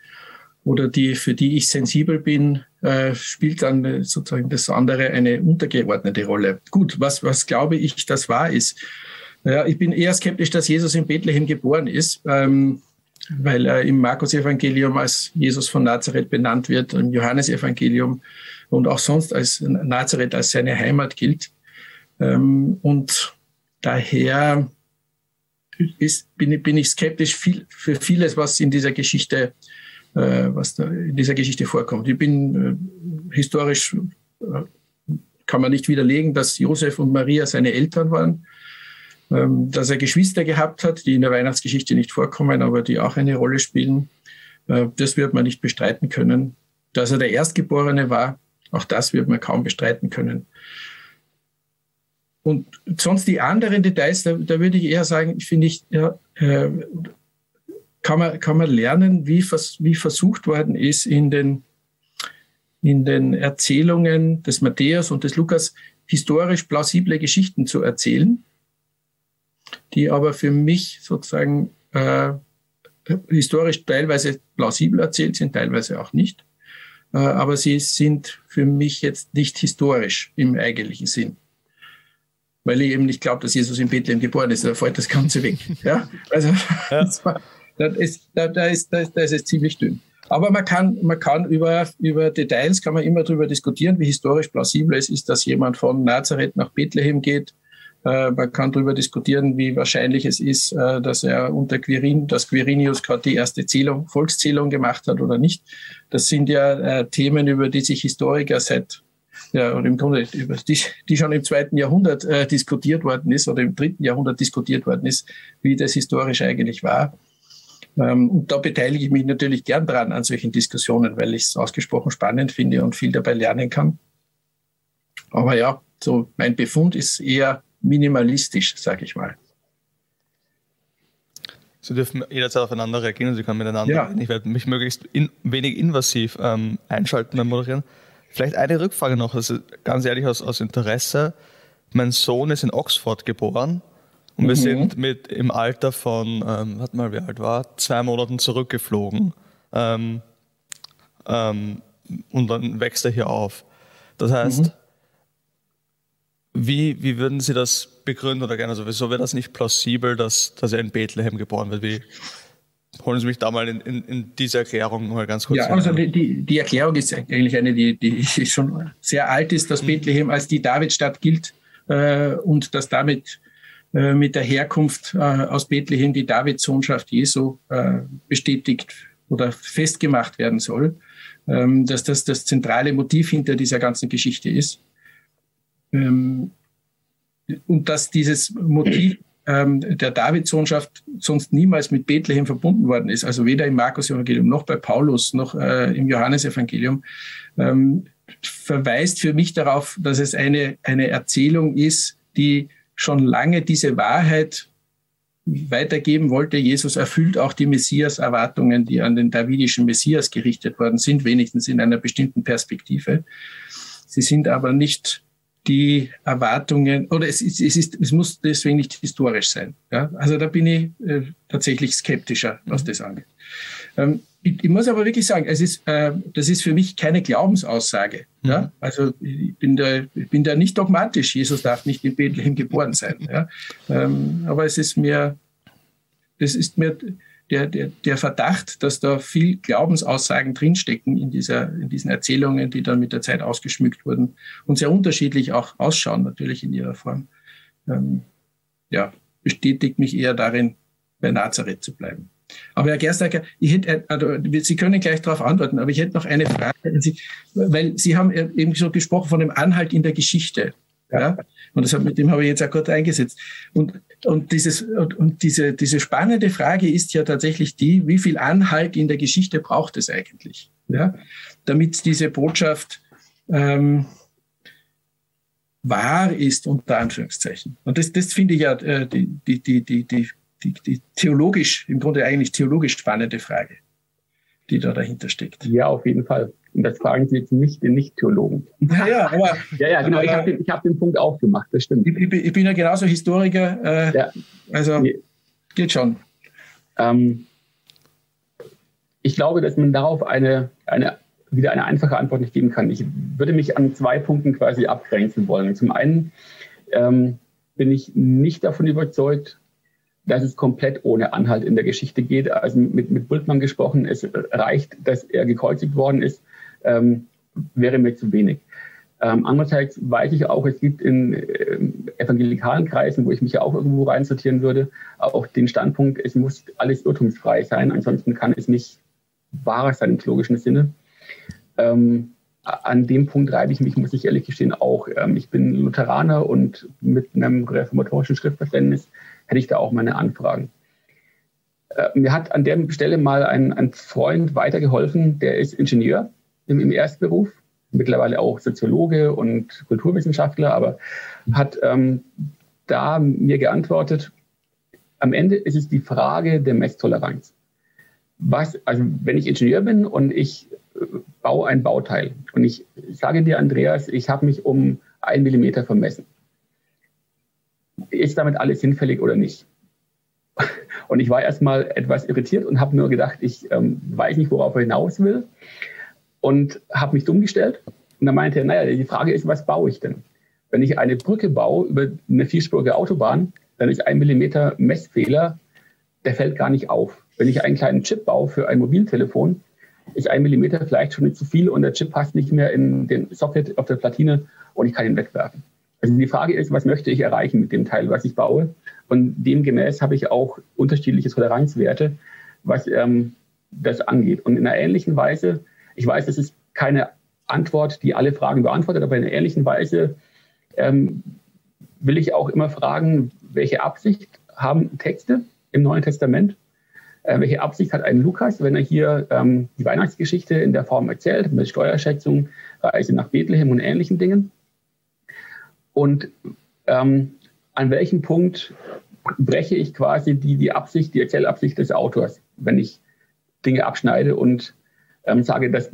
oder die, für die ich sensibel bin, äh, spielt dann sozusagen das andere eine untergeordnete Rolle. Gut, was, was glaube ich, das wahr ist, ja, ich bin eher skeptisch, dass Jesus in Bethlehem geboren ist, ähm, weil er im Markus-Evangelium als Jesus von Nazareth benannt wird, im Johannesevangelium und auch sonst als Nazareth als seine Heimat gilt. Ähm, und daher ist, bin, bin, ich skeptisch viel, für vieles, was in dieser Geschichte, äh, was in dieser Geschichte vorkommt. Ich bin äh, historisch, äh, kann man nicht widerlegen, dass Josef und Maria seine Eltern waren. Ähm, dass er Geschwister gehabt hat, die in der Weihnachtsgeschichte nicht vorkommen, aber die auch eine Rolle spielen. Äh, das wird man nicht bestreiten können. Dass er der Erstgeborene war, auch das wird man kaum bestreiten können. Und sonst die anderen Details, da, da würde ich eher sagen, finde ich, ja, äh, kann, man, kann man lernen, wie, vers, wie versucht worden ist, in den, in den Erzählungen des Matthäus und des Lukas historisch plausible Geschichten zu erzählen die aber für mich sozusagen äh, historisch teilweise plausibel erzählt sind, teilweise auch nicht. Äh, aber sie sind für mich jetzt nicht historisch im eigentlichen Sinn. Weil ich eben nicht glaube, dass Jesus in Bethlehem geboren ist, da fällt das Ganze weg. Ja? Also ja. War, da, ist, da, da, ist, da, da ist es ziemlich dünn. Aber man kann, man kann über, über Details kann man immer darüber diskutieren, wie historisch plausibel es ist, dass jemand von Nazareth nach Bethlehem geht man kann darüber diskutieren, wie wahrscheinlich es ist, äh, dass er unter Quirin, dass Quirinius gerade die erste Zählung, Volkszählung gemacht hat oder nicht. Das sind ja äh, Themen, über die sich Historiker seit ja, und im Grunde, die, die schon im zweiten Jahrhundert äh, diskutiert worden ist oder im dritten Jahrhundert diskutiert worden ist, wie das historisch eigentlich war. Ähm, und da beteilige ich mich natürlich gern dran an solchen Diskussionen, weil ich es ausgesprochen spannend finde und viel dabei lernen kann. Aber ja, so mein Befund ist eher minimalistisch, sage ich mal. Sie dürfen jederzeit aufeinander reagieren und Sie können miteinander ja. reden. Ich werde mich möglichst in, wenig invasiv ähm, einschalten beim Moderieren. Vielleicht eine Rückfrage noch, also ganz ehrlich aus, aus Interesse. Mein Sohn ist in Oxford geboren und mhm. wir sind mit im Alter von, ähm, warte mal, wie alt war, zwei Monaten zurückgeflogen. Ähm, ähm, und dann wächst er hier auf. Das heißt, mhm. Wie, wie würden Sie das begründen oder gerne? Also, wieso wäre das nicht plausibel, dass, dass er in Bethlehem geboren wird? Wie, holen Sie mich da mal in, in, in diese Erklärung mal ganz kurz. Ja, also die, die Erklärung ist eigentlich eine, die, die schon sehr alt ist, dass mhm. Bethlehem als die Davidstadt gilt äh, und dass damit äh, mit der Herkunft äh, aus Bethlehem die Davidsohnschaft Jesu äh, bestätigt oder festgemacht werden soll, ähm, dass das das zentrale Motiv hinter dieser ganzen Geschichte ist. Ähm, und dass dieses Motiv ähm, der Davidsohnschaft sonst niemals mit Bethlehem verbunden worden ist, also weder im Markus-Evangelium noch bei Paulus noch äh, im Johannesevangelium, ähm, verweist für mich darauf, dass es eine, eine Erzählung ist, die schon lange diese Wahrheit weitergeben wollte. Jesus erfüllt auch die Messias-Erwartungen, die an den davidischen Messias gerichtet worden sind, wenigstens in einer bestimmten Perspektive. Sie sind aber nicht die Erwartungen, oder es, ist, es, ist, es muss deswegen nicht historisch sein. Ja? Also da bin ich äh, tatsächlich skeptischer, was das angeht. Ähm, ich, ich, muss aber wirklich sagen, es ist, äh, das ist für mich keine Glaubensaussage. Mhm. Ja? Also ich bin, da, ich bin da nicht dogmatisch. Jesus darf nicht in Bethlehem geboren sein. Ja? Ähm, aber es ist mir, das ist mir, der, der, der Verdacht, dass da viel Glaubensaussagen drinstecken in, dieser, in diesen Erzählungen, die dann mit der Zeit ausgeschmückt wurden und sehr unterschiedlich auch ausschauen, natürlich in ihrer Form, ähm, ja, bestätigt mich eher darin, bei Nazareth zu bleiben. Aber Herr Gerstacker, ich hätte, also, Sie können gleich darauf antworten, aber ich hätte noch eine Frage an Sie, weil Sie haben eben so gesprochen von dem Anhalt in der Geschichte. Ja? Und das, mit dem habe ich jetzt auch gut eingesetzt. Und, und, dieses, und diese, diese spannende Frage ist ja tatsächlich die, wie viel Anhalt in der Geschichte braucht es eigentlich, ja? damit diese Botschaft ähm, wahr ist, unter Anführungszeichen. Und das, das finde ich ja äh, die, die, die, die, die, die, die theologisch, im Grunde eigentlich theologisch spannende Frage, die da dahinter steckt. Ja, auf jeden Fall. Und das fragen Sie jetzt nicht den Nicht-Theologen. Ja, ja, aber. ja, ja, genau. ich habe den, hab den Punkt aufgemacht, das stimmt. Ich, ich, bin ja genauso Historiker. Äh, ja. Also, nee. geht schon. Ähm, ich glaube, dass man darauf eine, eine, wieder eine einfache Antwort nicht geben kann. Ich würde mich an zwei Punkten quasi abgrenzen wollen. Zum einen ähm, bin ich nicht davon überzeugt, dass es komplett ohne Anhalt in der Geschichte geht. Also mit, mit Bultmann gesprochen, es reicht, dass er gekreuzigt worden ist ähm, wäre mir zu wenig. Ähm, andererseits weiß ich auch, es gibt in äh, evangelikalen Kreisen, wo ich mich ja auch irgendwo reinsortieren würde, auch den Standpunkt, es muss alles irrtumsfrei sein, ansonsten kann es nicht wahr sein im theologischen Sinne. Ähm, an dem Punkt reibe ich mich, muss ich ehrlich gestehen, auch. Ähm, ich bin Lutheraner und mit einem reformatorischen Schriftverständnis hätte ich da auch meine Anfragen. Äh, mir hat an der Stelle mal ein, ein Freund weitergeholfen, der ist Ingenieur im, im Erstberuf, mittlerweile auch Soziologe und Kulturwissenschaftler, aber hat ähm, da mir geantwortet, am Ende ist es die Frage der Messtoleranz. Was, also wenn ich Ingenieur bin und ich äh, baue ein Bauteil und ich sage dir, Andreas, ich habe mich um ein Millimeter vermessen. Ist damit alles hinfällig oder nicht? Und ich war erstmal etwas irritiert und habe nur gedacht, ich ähm, weiß nicht, worauf er hinaus will und habe mich dumm gestellt. Und dann meinte er, naja, die Frage ist, was baue ich denn? Wenn ich eine Brücke baue über eine vierspurige Autobahn, dann ist ein Millimeter Messfehler, der fällt gar nicht auf. Wenn ich einen kleinen Chip baue für ein Mobiltelefon, ist ein Millimeter vielleicht schon nicht zu viel und der Chip passt nicht mehr in den Socket auf der Platine und ich kann ihn wegwerfen. Also die Frage ist, was möchte ich erreichen mit dem Teil, was ich baue? Und demgemäß habe ich auch unterschiedliche Toleranzwerte, was ähm, das angeht. Und in einer ähnlichen Weise ich weiß, das ist keine Antwort, die alle Fragen beantwortet, aber in einer ehrlichen Weise ähm, will ich auch immer fragen, welche Absicht haben Texte im Neuen Testament? Äh, welche Absicht hat ein Lukas, wenn er hier ähm, die Weihnachtsgeschichte in der Form erzählt, mit Steuerschätzung, Reise nach Bethlehem und ähnlichen Dingen? Und ähm, an welchem Punkt breche ich quasi die, die Absicht, die Erzählabsicht des Autors, wenn ich Dinge abschneide und ähm, sage, das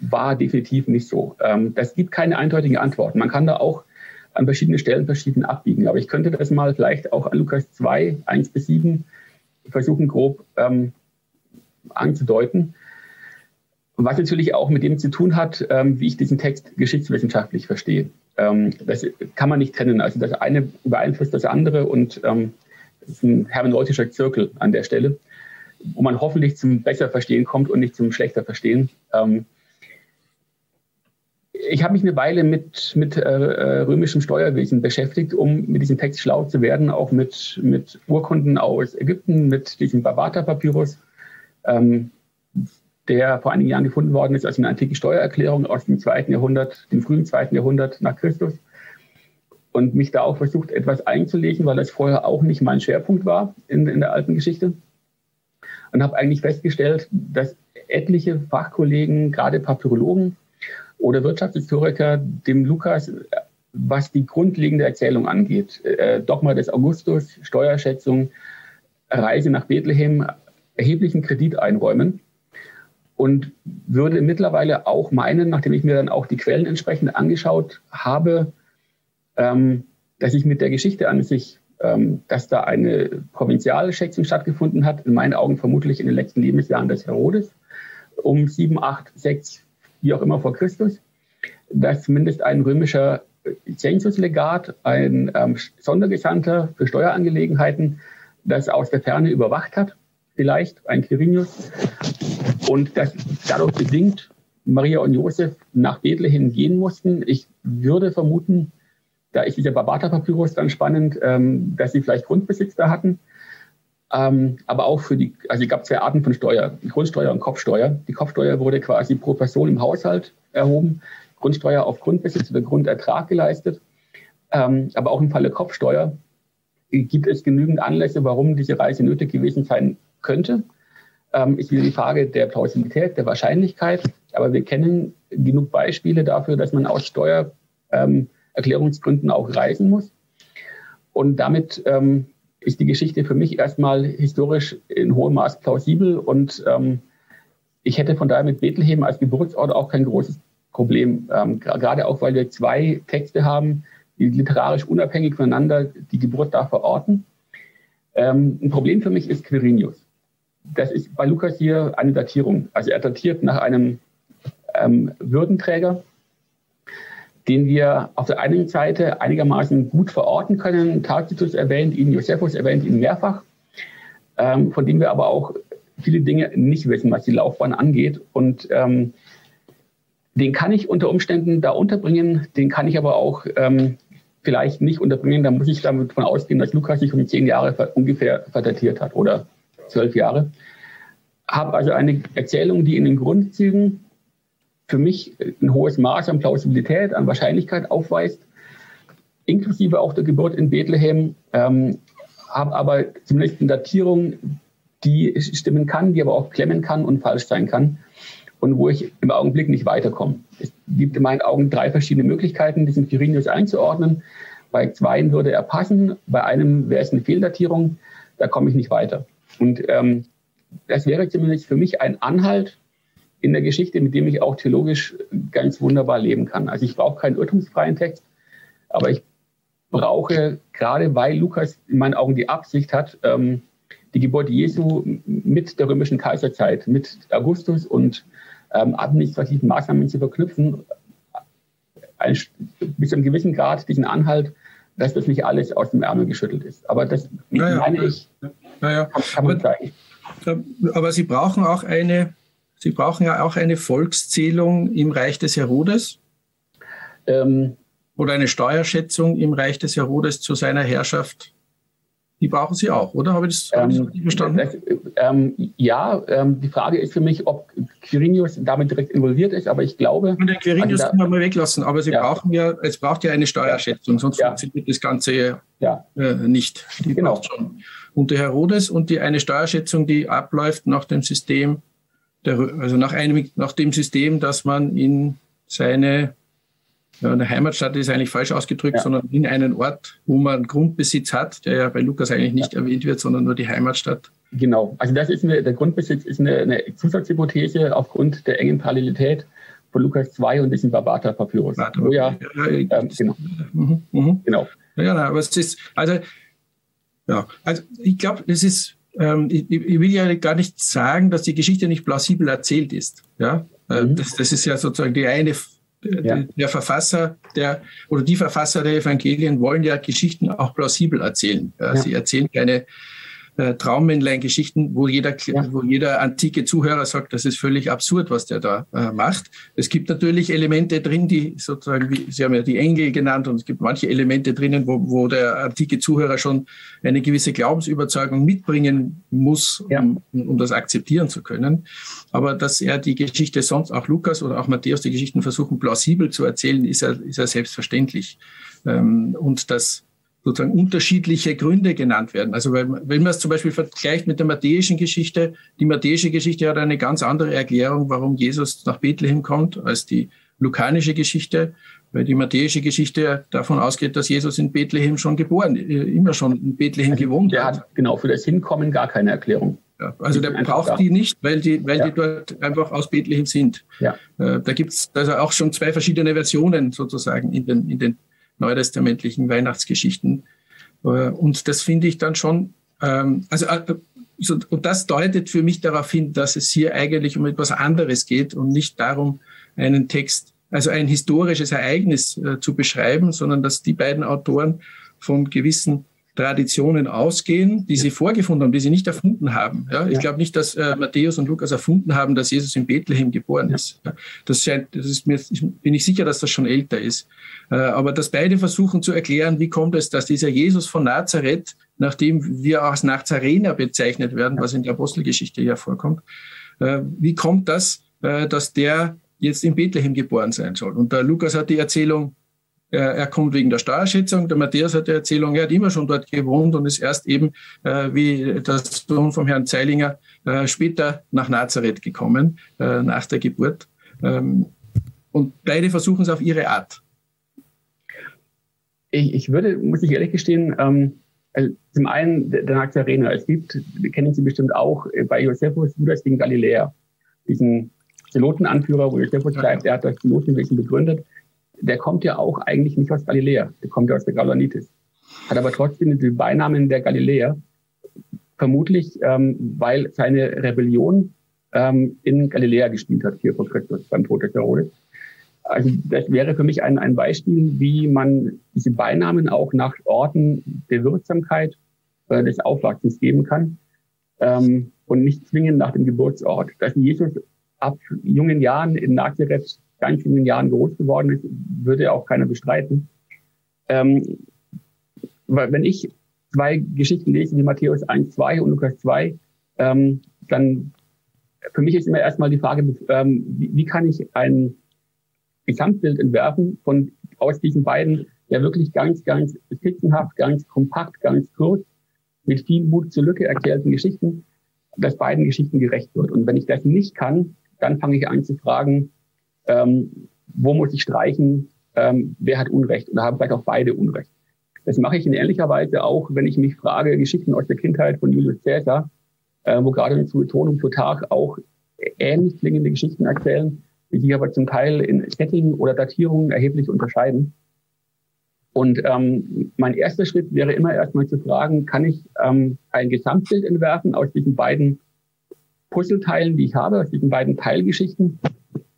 war definitiv nicht so. Ähm, das gibt keine eindeutigen Antworten. Man kann da auch an verschiedenen Stellen verschieden abbiegen. Aber ich könnte das mal vielleicht auch an Lukas 2, 1 bis 7 versuchen, grob ähm, anzudeuten. Was natürlich auch mit dem zu tun hat, ähm, wie ich diesen Text geschichtswissenschaftlich verstehe. Ähm, das kann man nicht trennen. Also das eine beeinflusst das andere und ähm, das ist ein hermeneutischer Zirkel an der Stelle. Wo man hoffentlich zum besser Verstehen kommt und nicht zum schlechter Verstehen. Ähm, ich habe mich eine Weile mit, mit äh, äh, römischem Steuerwesen beschäftigt, um mit diesem Text schlau zu werden, auch mit, mit Urkunden aus Ägypten, mit diesem Barbata-Papyrus, ähm, der vor einigen Jahren gefunden worden ist als eine antike Steuererklärung aus dem zweiten Jahrhundert, dem frühen zweiten Jahrhundert nach Christus. Und mich da auch versucht, etwas einzulesen, weil das vorher auch nicht mein Schwerpunkt war in, in der alten Geschichte. Und habe eigentlich festgestellt, dass etliche Fachkollegen, gerade Papyrologen, oder Wirtschaftshistoriker dem Lukas, was die grundlegende Erzählung angeht. Äh, Dogma des Augustus, Steuerschätzung, Reise nach Bethlehem, erheblichen Kredit einräumen und würde mittlerweile auch meinen, nachdem ich mir dann auch die Quellen entsprechend angeschaut habe, ähm, dass ich mit der Geschichte an sich, dass da eine Provinzialschätzung stattgefunden hat, in meinen Augen vermutlich in den letzten Lebensjahren des Herodes, um 7, 8, 6 wie auch immer vor Christus, dass zumindest ein römischer Zensuslegat, ein ähm, Sondergesandter für Steuerangelegenheiten, das aus der Ferne überwacht hat, vielleicht ein Quirinius, und dass dadurch bedingt Maria und Josef nach Bethlehem gehen mussten. Ich würde vermuten, da ist dieser Barbata-Papyrus ganz spannend, ähm, dass sie vielleicht Grundbesitz da hatten ähm, aber auch für die, also es gab zwei Arten von Steuer, Grundsteuer und Kopfsteuer. Die Kopfsteuer wurde quasi pro Person im Haushalt erhoben, Grundsteuer auf Grundbesitz oder Grundertrag geleistet. Ähm, aber auch im Falle Kopfsteuer gibt es genügend Anlässe, warum diese Reise nötig gewesen sein könnte. Ähm, ist wieder die Frage der Plausibilität, der Wahrscheinlichkeit. Aber wir kennen genug Beispiele dafür, dass man aus Steuererklärungsgründen ähm, auch reisen muss. Und damit ähm, ist die Geschichte für mich erstmal historisch in hohem Maß plausibel und ähm, ich hätte von daher mit Bethlehem als Geburtsort auch kein großes Problem, ähm, gerade auch, weil wir zwei Texte haben, die literarisch unabhängig voneinander die Geburt da verorten. Ähm, ein Problem für mich ist Quirinius. Das ist bei Lukas hier eine Datierung. Also er datiert nach einem ähm, Würdenträger, den wir auf der einen Seite einigermaßen gut verorten können. Tacitus erwähnt ihn, Josephus erwähnt ihn mehrfach, ähm, von dem wir aber auch viele Dinge nicht wissen, was die Laufbahn angeht. Und ähm, den kann ich unter Umständen da unterbringen, den kann ich aber auch ähm, vielleicht nicht unterbringen. Da muss ich damit davon ausgehen, dass Lukas sich um zehn Jahre ungefähr verdatiert hat oder zwölf Jahre. Habe also eine Erzählung, die in den Grundzügen für mich ein hohes Maß an Plausibilität, an Wahrscheinlichkeit aufweist, inklusive auch der Geburt in Bethlehem, ähm, habe aber zumindest eine Datierung, die stimmen kann, die aber auch klemmen kann und falsch sein kann und wo ich im Augenblick nicht weiterkomme. Es gibt in meinen Augen drei verschiedene Möglichkeiten, diesen Quirinius einzuordnen. Bei zweien würde er passen, bei einem wäre es eine Fehldatierung, da komme ich nicht weiter. Und ähm, das wäre zumindest für mich ein Anhalt, in der Geschichte, mit dem ich auch theologisch ganz wunderbar leben kann. Also ich brauche keinen irrtumsfreien Text, aber ich brauche, gerade weil Lukas in meinen Augen die Absicht hat, ähm, die Geburt Jesu mit der römischen Kaiserzeit, mit Augustus und ähm, administrativen Maßnahmen zu verknüpfen, ein, bis zu einem gewissen Grad diesen Anhalt, dass das nicht alles aus dem Ärmel geschüttelt ist. Aber das naja, meine ich, naja, kann, kann aber. Aber Sie brauchen auch eine Sie brauchen ja auch eine Volkszählung im Reich des Herodes. Ähm, oder eine Steuerschätzung im Reich des Herodes zu seiner Herrschaft. Die brauchen Sie auch, oder? Habe ich das, ähm, hab ich verstanden? Das, ähm, ja, ähm, die Frage ist für mich, ob Quirinius damit direkt involviert ist, aber ich glaube. Und den Quirinius also können wir mal weglassen, aber Sie ja. brauchen ja, es braucht ja eine Steuerschätzung, sonst ja. funktioniert das Ganze ja. Äh, nicht. Die genau. schon. Und der Herodes und die eine Steuerschätzung, die abläuft nach dem System der, also nach, einem, nach dem System, dass man in seine ja, eine Heimatstadt ist eigentlich falsch ausgedrückt, ja. sondern in einen Ort, wo man Grundbesitz hat, der ja bei Lukas eigentlich nicht ja. erwähnt wird, sondern nur die Heimatstadt. Genau, also das ist eine, der Grundbesitz ist eine, eine Zusatzhypothese aufgrund der engen Parallelität von Lukas 2 und diesem Barbata-Papyrus. Ja, ja, ähm, genau. Mhm, mhm. genau. Ja, aber es ist, also, ja, also ich glaube, es ist ähm, ich, ich, will ja gar nicht sagen, dass die Geschichte nicht plausibel erzählt ist. Ja, äh, mhm. das, das, ist ja sozusagen die eine. Ja. Der Verfasser der oder die Verfasser der Evangelien wollen ja Geschichten auch plausibel erzählen. Ja. Sie erzählen keine äh, Traummännlein-Geschichten, wo jeder, ja. wo jeder antike Zuhörer sagt, das ist völlig absurd, was der da äh, macht. Es gibt natürlich Elemente drin, die sozusagen, wie, Sie haben ja die Engel genannt, und es gibt manche Elemente drinnen, wo, wo der antike Zuhörer schon eine gewisse Glaubensüberzeugung mitbringen muss, ja. um, um das akzeptieren zu können. Aber dass er die Geschichte sonst, auch Lukas oder auch Matthäus, die Geschichten versuchen plausibel zu erzählen, ist ja, ist ja selbstverständlich. Ähm, und dass sozusagen unterschiedliche Gründe genannt werden. Also wenn, wenn man es zum Beispiel vergleicht mit der matthäischen Geschichte, die matthäische Geschichte hat eine ganz andere Erklärung, warum Jesus nach Bethlehem kommt, als die lukanische Geschichte, weil die matthäische Geschichte davon ausgeht, dass Jesus in Bethlehem schon geboren, äh, immer schon in Bethlehem also gewohnt der hat. hat. Genau, für das Hinkommen gar keine Erklärung. Ja, also der braucht die nicht, weil die, weil ja. die dort einfach aus Bethlehem sind. Ja. Äh, da gibt es also auch schon zwei verschiedene Versionen sozusagen in den, in den neutestamentlichen Weihnachtsgeschichten. Äh, und das finde ich dann schon, ähm, also äh, und das deutet für mich darauf hin, dass es hier eigentlich um etwas anderes geht und nicht darum, einen Text, also ein historisches Ereignis äh, zu beschreiben, sondern dass die beiden Autoren von gewissen Traditionen ausgehen, die sie vorgefunden haben, die sie nicht erfunden haben. Ja, ich ja. glaube nicht, dass äh, Matthäus und Lukas erfunden haben, dass Jesus in Bethlehem geboren ist. Ja, das scheint, das ist mir, ich bin ich sicher, dass das schon älter ist. Äh, aber dass beide versuchen zu erklären, wie kommt es, dass dieser Jesus von Nazareth, nachdem wir als Nazarener bezeichnet werden, was in der Apostelgeschichte ja vorkommt, äh, wie kommt das, äh, dass der jetzt in Bethlehem geboren sein soll? Und der Lukas hat die Erzählung er, er kommt wegen der Steuerschätzung. Der Matthias hat die Erzählung, er hat immer schon dort gewohnt und ist erst eben, äh, wie der Sohn vom Herrn Zeilinger, äh, später nach Nazareth gekommen, äh, nach der Geburt. Ähm, und beide versuchen es auf ihre Art. Ich, ich würde, muss ich ehrlich gestehen, ähm, also zum einen der Nazarener. Es gibt, kennen Sie bestimmt auch, äh, bei Josephus Judas gegen Galiläa, diesen Zelotenanführer, wo Josephus schreibt, er hat das Zelotenwesen begründet der kommt ja auch eigentlich nicht aus Galiläa, der kommt ja aus der Gaulanitis. Hat aber trotzdem den Beinamen der Galiläer, vermutlich ähm, weil seine Rebellion ähm, in Galiläa gespielt hat, hier vor Christus, beim Tod des Herodes. Also das wäre für mich ein, ein Beispiel, wie man diese Beinamen auch nach Orten der Wirksamkeit äh, des Aufwachsens geben kann ähm, und nicht zwingend nach dem Geburtsort. Dass Jesus ab jungen Jahren in Nazareth ganz in den Jahren groß geworden ist, würde auch keiner bestreiten. Ähm, weil wenn ich zwei Geschichten lese, wie Matthäus 1, 2 und Lukas 2, ähm, dann für mich ist immer erstmal die Frage, ähm, wie, wie, kann ich ein Gesamtbild entwerfen von aus diesen beiden, ja wirklich ganz, ganz skizzenhaft, ganz kompakt, ganz kurz, mit viel Mut zur Lücke erzählten Geschichten, dass beiden Geschichten gerecht wird. Und wenn ich das nicht kann, dann fange ich an zu fragen, ähm, wo muss ich streichen, ähm, wer hat Unrecht oder haben vielleicht auch beide Unrecht. Das mache ich in ähnlicher Weise auch, wenn ich mich frage, Geschichten aus der Kindheit von Julius Caesar, äh, wo gerade zu Betonung Plutarch auch ähnlich klingende Geschichten erzählen, die sich aber zum Teil in Setting oder Datierungen erheblich unterscheiden. Und ähm, mein erster Schritt wäre immer erstmal zu fragen, kann ich ähm, ein Gesamtbild entwerfen aus diesen beiden Puzzleteilen, die ich habe, aus diesen beiden Teilgeschichten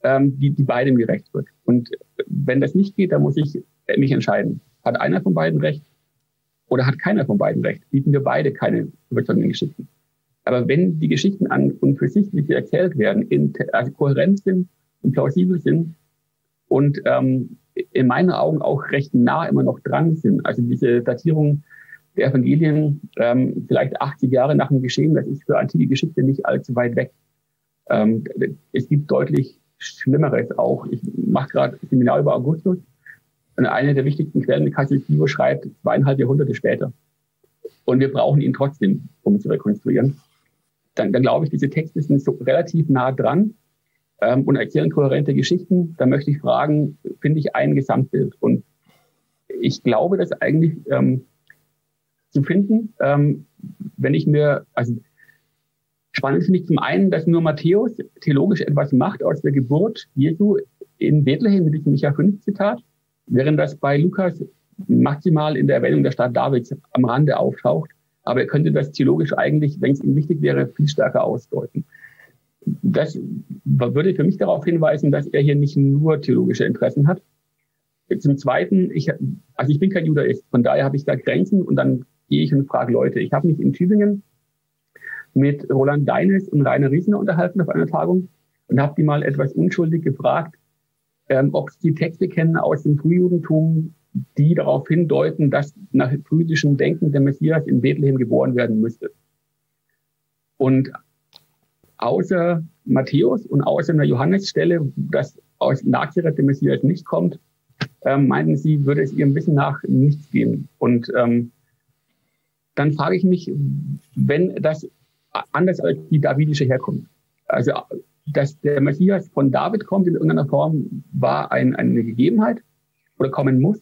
ähm, die, die beidem gerecht wird. Und wenn das nicht geht, dann muss ich mich entscheiden. Hat einer von beiden recht oder hat keiner von beiden recht? Bieten wir beide keine überzeugenden Geschichten. Aber wenn die Geschichten an und für sich, wie sie erzählt werden, in, also kohärent sind und plausibel sind und ähm, in meinen Augen auch recht nah immer noch dran sind, also diese Datierung der Evangelien ähm, vielleicht 80 Jahre nach dem Geschehen, das ist für antike Geschichte nicht allzu weit weg. Ähm, es gibt deutlich Schlimmeres auch. Ich mache gerade Seminar über Augustus und eine der wichtigsten Quellen, Cassius Dio schreibt, zweieinhalb Jahrhunderte später. Und wir brauchen ihn trotzdem, um zu rekonstruieren. Dann, dann glaube ich, diese Texte sind so relativ nah dran ähm, und erzählen kohärente Geschichten. Da möchte ich fragen, finde ich ein Gesamtbild? Und ich glaube, das eigentlich ähm, zu finden, ähm, wenn ich mir, also Spannend finde ich zum einen, dass nur Matthäus theologisch etwas macht aus der Geburt Jesu in Bethlehem mit diesem Micha 5 Zitat, während das bei Lukas maximal in der Erwähnung der Stadt Davids am Rande auftaucht. Aber er könnte das theologisch eigentlich, wenn es ihm wichtig wäre, viel stärker ausdeuten. Das würde für mich darauf hinweisen, dass er hier nicht nur theologische Interessen hat. Zum Zweiten, ich, also ich bin kein Judaist, von daher habe ich da Grenzen und dann gehe ich und frage Leute. Ich habe mich in Tübingen mit Roland Deines und Rainer Riesner unterhalten auf einer Tagung und habe die mal etwas unschuldig gefragt, ähm, ob sie die Texte kennen aus dem Frühjudentum, die darauf hindeuten, dass nach physischem Denken der Messias in Bethlehem geboren werden müsste. Und außer Matthäus und außer einer Johannesstelle, dass aus Nazareth der Messias nicht kommt, ähm, meinten sie, würde es ihrem Wissen nach nichts geben. Und ähm, dann frage ich mich, wenn das anders als die davidische Herkunft, also dass der Messias von David kommt in irgendeiner Form, war ein, eine Gegebenheit oder kommen muss.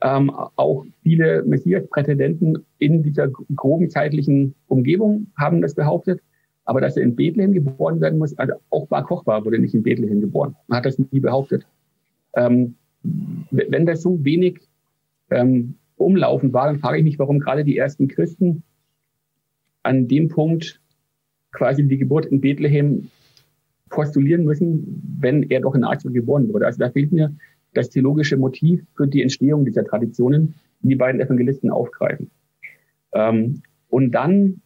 Ähm, auch viele Messias-Prätendenten in dieser groben zeitlichen Umgebung haben das behauptet. Aber dass er in Bethlehem geboren werden muss, also auch Bar Kochbar wurde nicht in Bethlehem geboren. Man hat das nie behauptet. Ähm, wenn das so wenig ähm, umlaufend war, dann frage ich mich, warum gerade die ersten Christen an dem Punkt quasi die Geburt in Bethlehem postulieren müssen, wenn er doch in Nazareth geboren wurde. Also da fehlt mir das theologische Motiv für die Entstehung dieser Traditionen, die die beiden Evangelisten aufgreifen. Ähm, und dann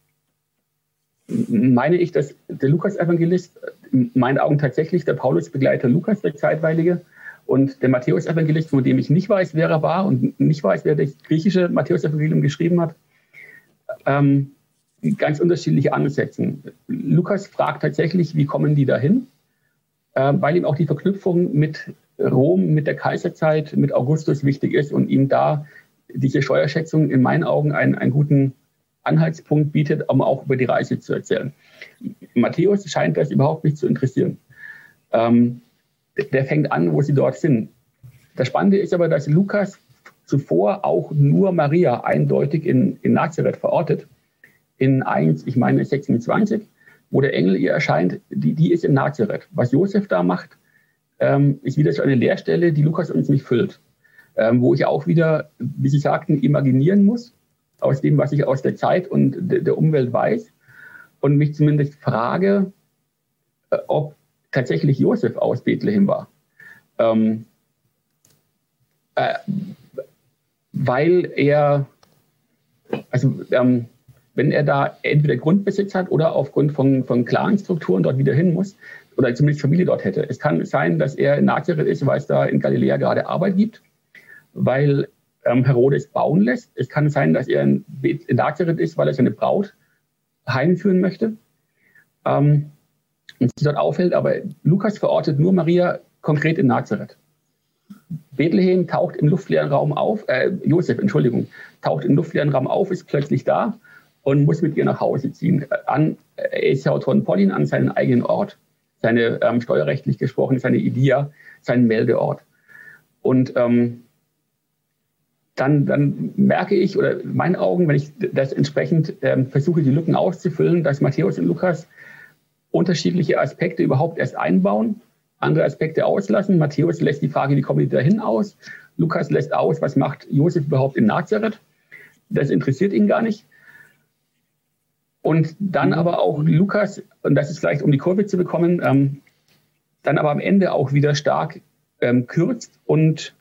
meine ich, dass der Lukas-Evangelist in meinen Augen tatsächlich der Paulus-Begleiter Lukas, der zeitweilige, und der Matthäus-Evangelist, von dem ich nicht weiß, wer er war und nicht weiß, wer das griechische Matthäus-Evangelium geschrieben hat, ähm, ganz unterschiedliche Ansätzen. Lukas fragt tatsächlich, wie kommen die dahin? Äh, weil ihm auch die Verknüpfung mit Rom, mit der Kaiserzeit, mit Augustus wichtig ist und ihm da diese Steuerschätzung in meinen Augen einen, einen guten Anhaltspunkt bietet, um auch über die Reise zu erzählen. Matthäus scheint das überhaupt nicht zu interessieren. Ähm, der fängt an, wo sie dort sind. Das Spannende ist aber, dass Lukas zuvor auch nur Maria eindeutig in, in Nazareth verortet. In 1, ich meine 26, wo der Engel ihr erscheint, die, die ist in Nazareth. Was Josef da macht, ähm, ist wieder so eine Leerstelle, die Lukas uns nicht füllt. Ähm, wo ich auch wieder, wie Sie sagten, imaginieren muss, aus dem, was ich aus der Zeit und de, der Umwelt weiß. Und mich zumindest frage, äh, ob tatsächlich Josef aus Bethlehem war. Ähm, äh, weil er, also ähm, wenn er da entweder Grundbesitz hat oder aufgrund von, von Clanstrukturen dort wieder hin muss oder zumindest Familie dort hätte. Es kann sein, dass er in Nazareth ist, weil es da in Galiläa gerade Arbeit gibt, weil ähm, Herodes bauen lässt. Es kann sein, dass er in, in Nazareth ist, weil er seine Braut heimführen möchte ähm, und sich dort aufhält. Aber Lukas verortet nur Maria konkret in Nazareth. Bethlehem taucht im luftleeren Raum auf, äh, Josef, Entschuldigung, taucht im luftleeren Raum auf, ist plötzlich da und muss mit ihr nach Hause ziehen. An Esauton Pollin, an seinen eigenen Ort. Seine, ähm, steuerrechtlich gesprochen, seine Idia, seinen Meldeort. Und ähm, dann, dann merke ich, oder in meinen Augen, wenn ich das entsprechend ähm, versuche, die Lücken auszufüllen, dass Matthäus und Lukas unterschiedliche Aspekte überhaupt erst einbauen, andere Aspekte auslassen. Matthäus lässt die Frage, wie kommen die dahin aus? Lukas lässt aus, was macht Josef überhaupt in Nazareth? Das interessiert ihn gar nicht. Und dann mhm. aber auch Lukas, und das ist vielleicht, um die Kurve zu bekommen, ähm, dann aber am Ende auch wieder stark ähm, kürzt und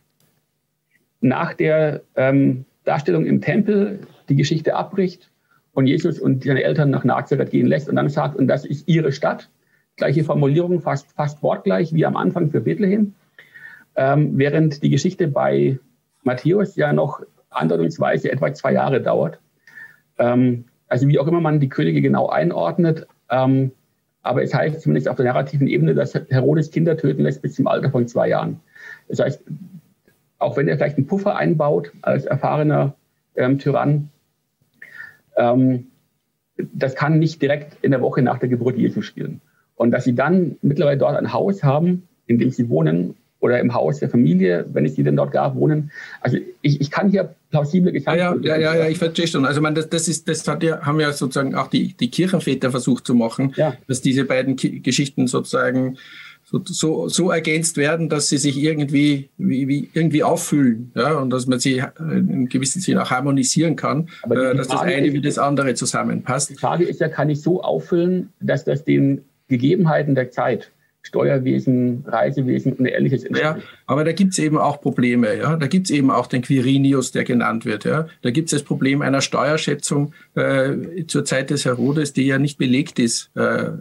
nach der ähm, Darstellung im Tempel die Geschichte abbricht und Jesus und seine Eltern nach Nazareth gehen lässt und dann sagt, und das ist ihre Stadt. Gleiche Formulierung, fast, fast wortgleich wie am Anfang für Bethlehem. Ähm, während die Geschichte bei Matthäus ja noch andeutungsweise etwa zwei Jahre dauert. Ähm, also wie auch immer man die Könige genau einordnet. Ähm, aber es heißt zumindest auf der narrativen Ebene, dass Herodes Kinder töten lässt bis zum Alter von zwei Jahren. Das heißt, auch wenn er vielleicht einen Puffer einbaut als erfahrener ähm, Tyrann, ähm, das kann nicht direkt in der Woche nach der Geburt Jesu spielen. Und dass sie dann mittlerweile dort ein Haus haben, in dem sie wohnen, oder im Haus der Familie, wenn es die denn dort gab, wohnen. Also ich, ich kann hier plausible Gedanken. Ja, ja, ja, ja, ich verstehe schon. Also man, das, das ist, das hat ja, haben ja sozusagen auch die, die Kirchenväter versucht zu machen, ja. dass diese beiden Ki Geschichten sozusagen so, so, so ergänzt werden, dass sie sich irgendwie, wie, wie, irgendwie auffüllen, ja, und dass man sie in gewissem Sinne auch harmonisieren kann, äh, dass das eine wie das andere zusammenpasst. Die Frage ist ja, kann ich so auffüllen, dass das den Gegebenheiten der Zeit Steuerwesen, Reisewesen und ähnliches Ja, aber da gibt es eben auch Probleme. Ja? Da gibt es eben auch den Quirinius, der genannt wird. Ja? Da gibt es das Problem einer Steuerschätzung äh, zur Zeit des Herodes, die ja nicht belegt ist. Äh,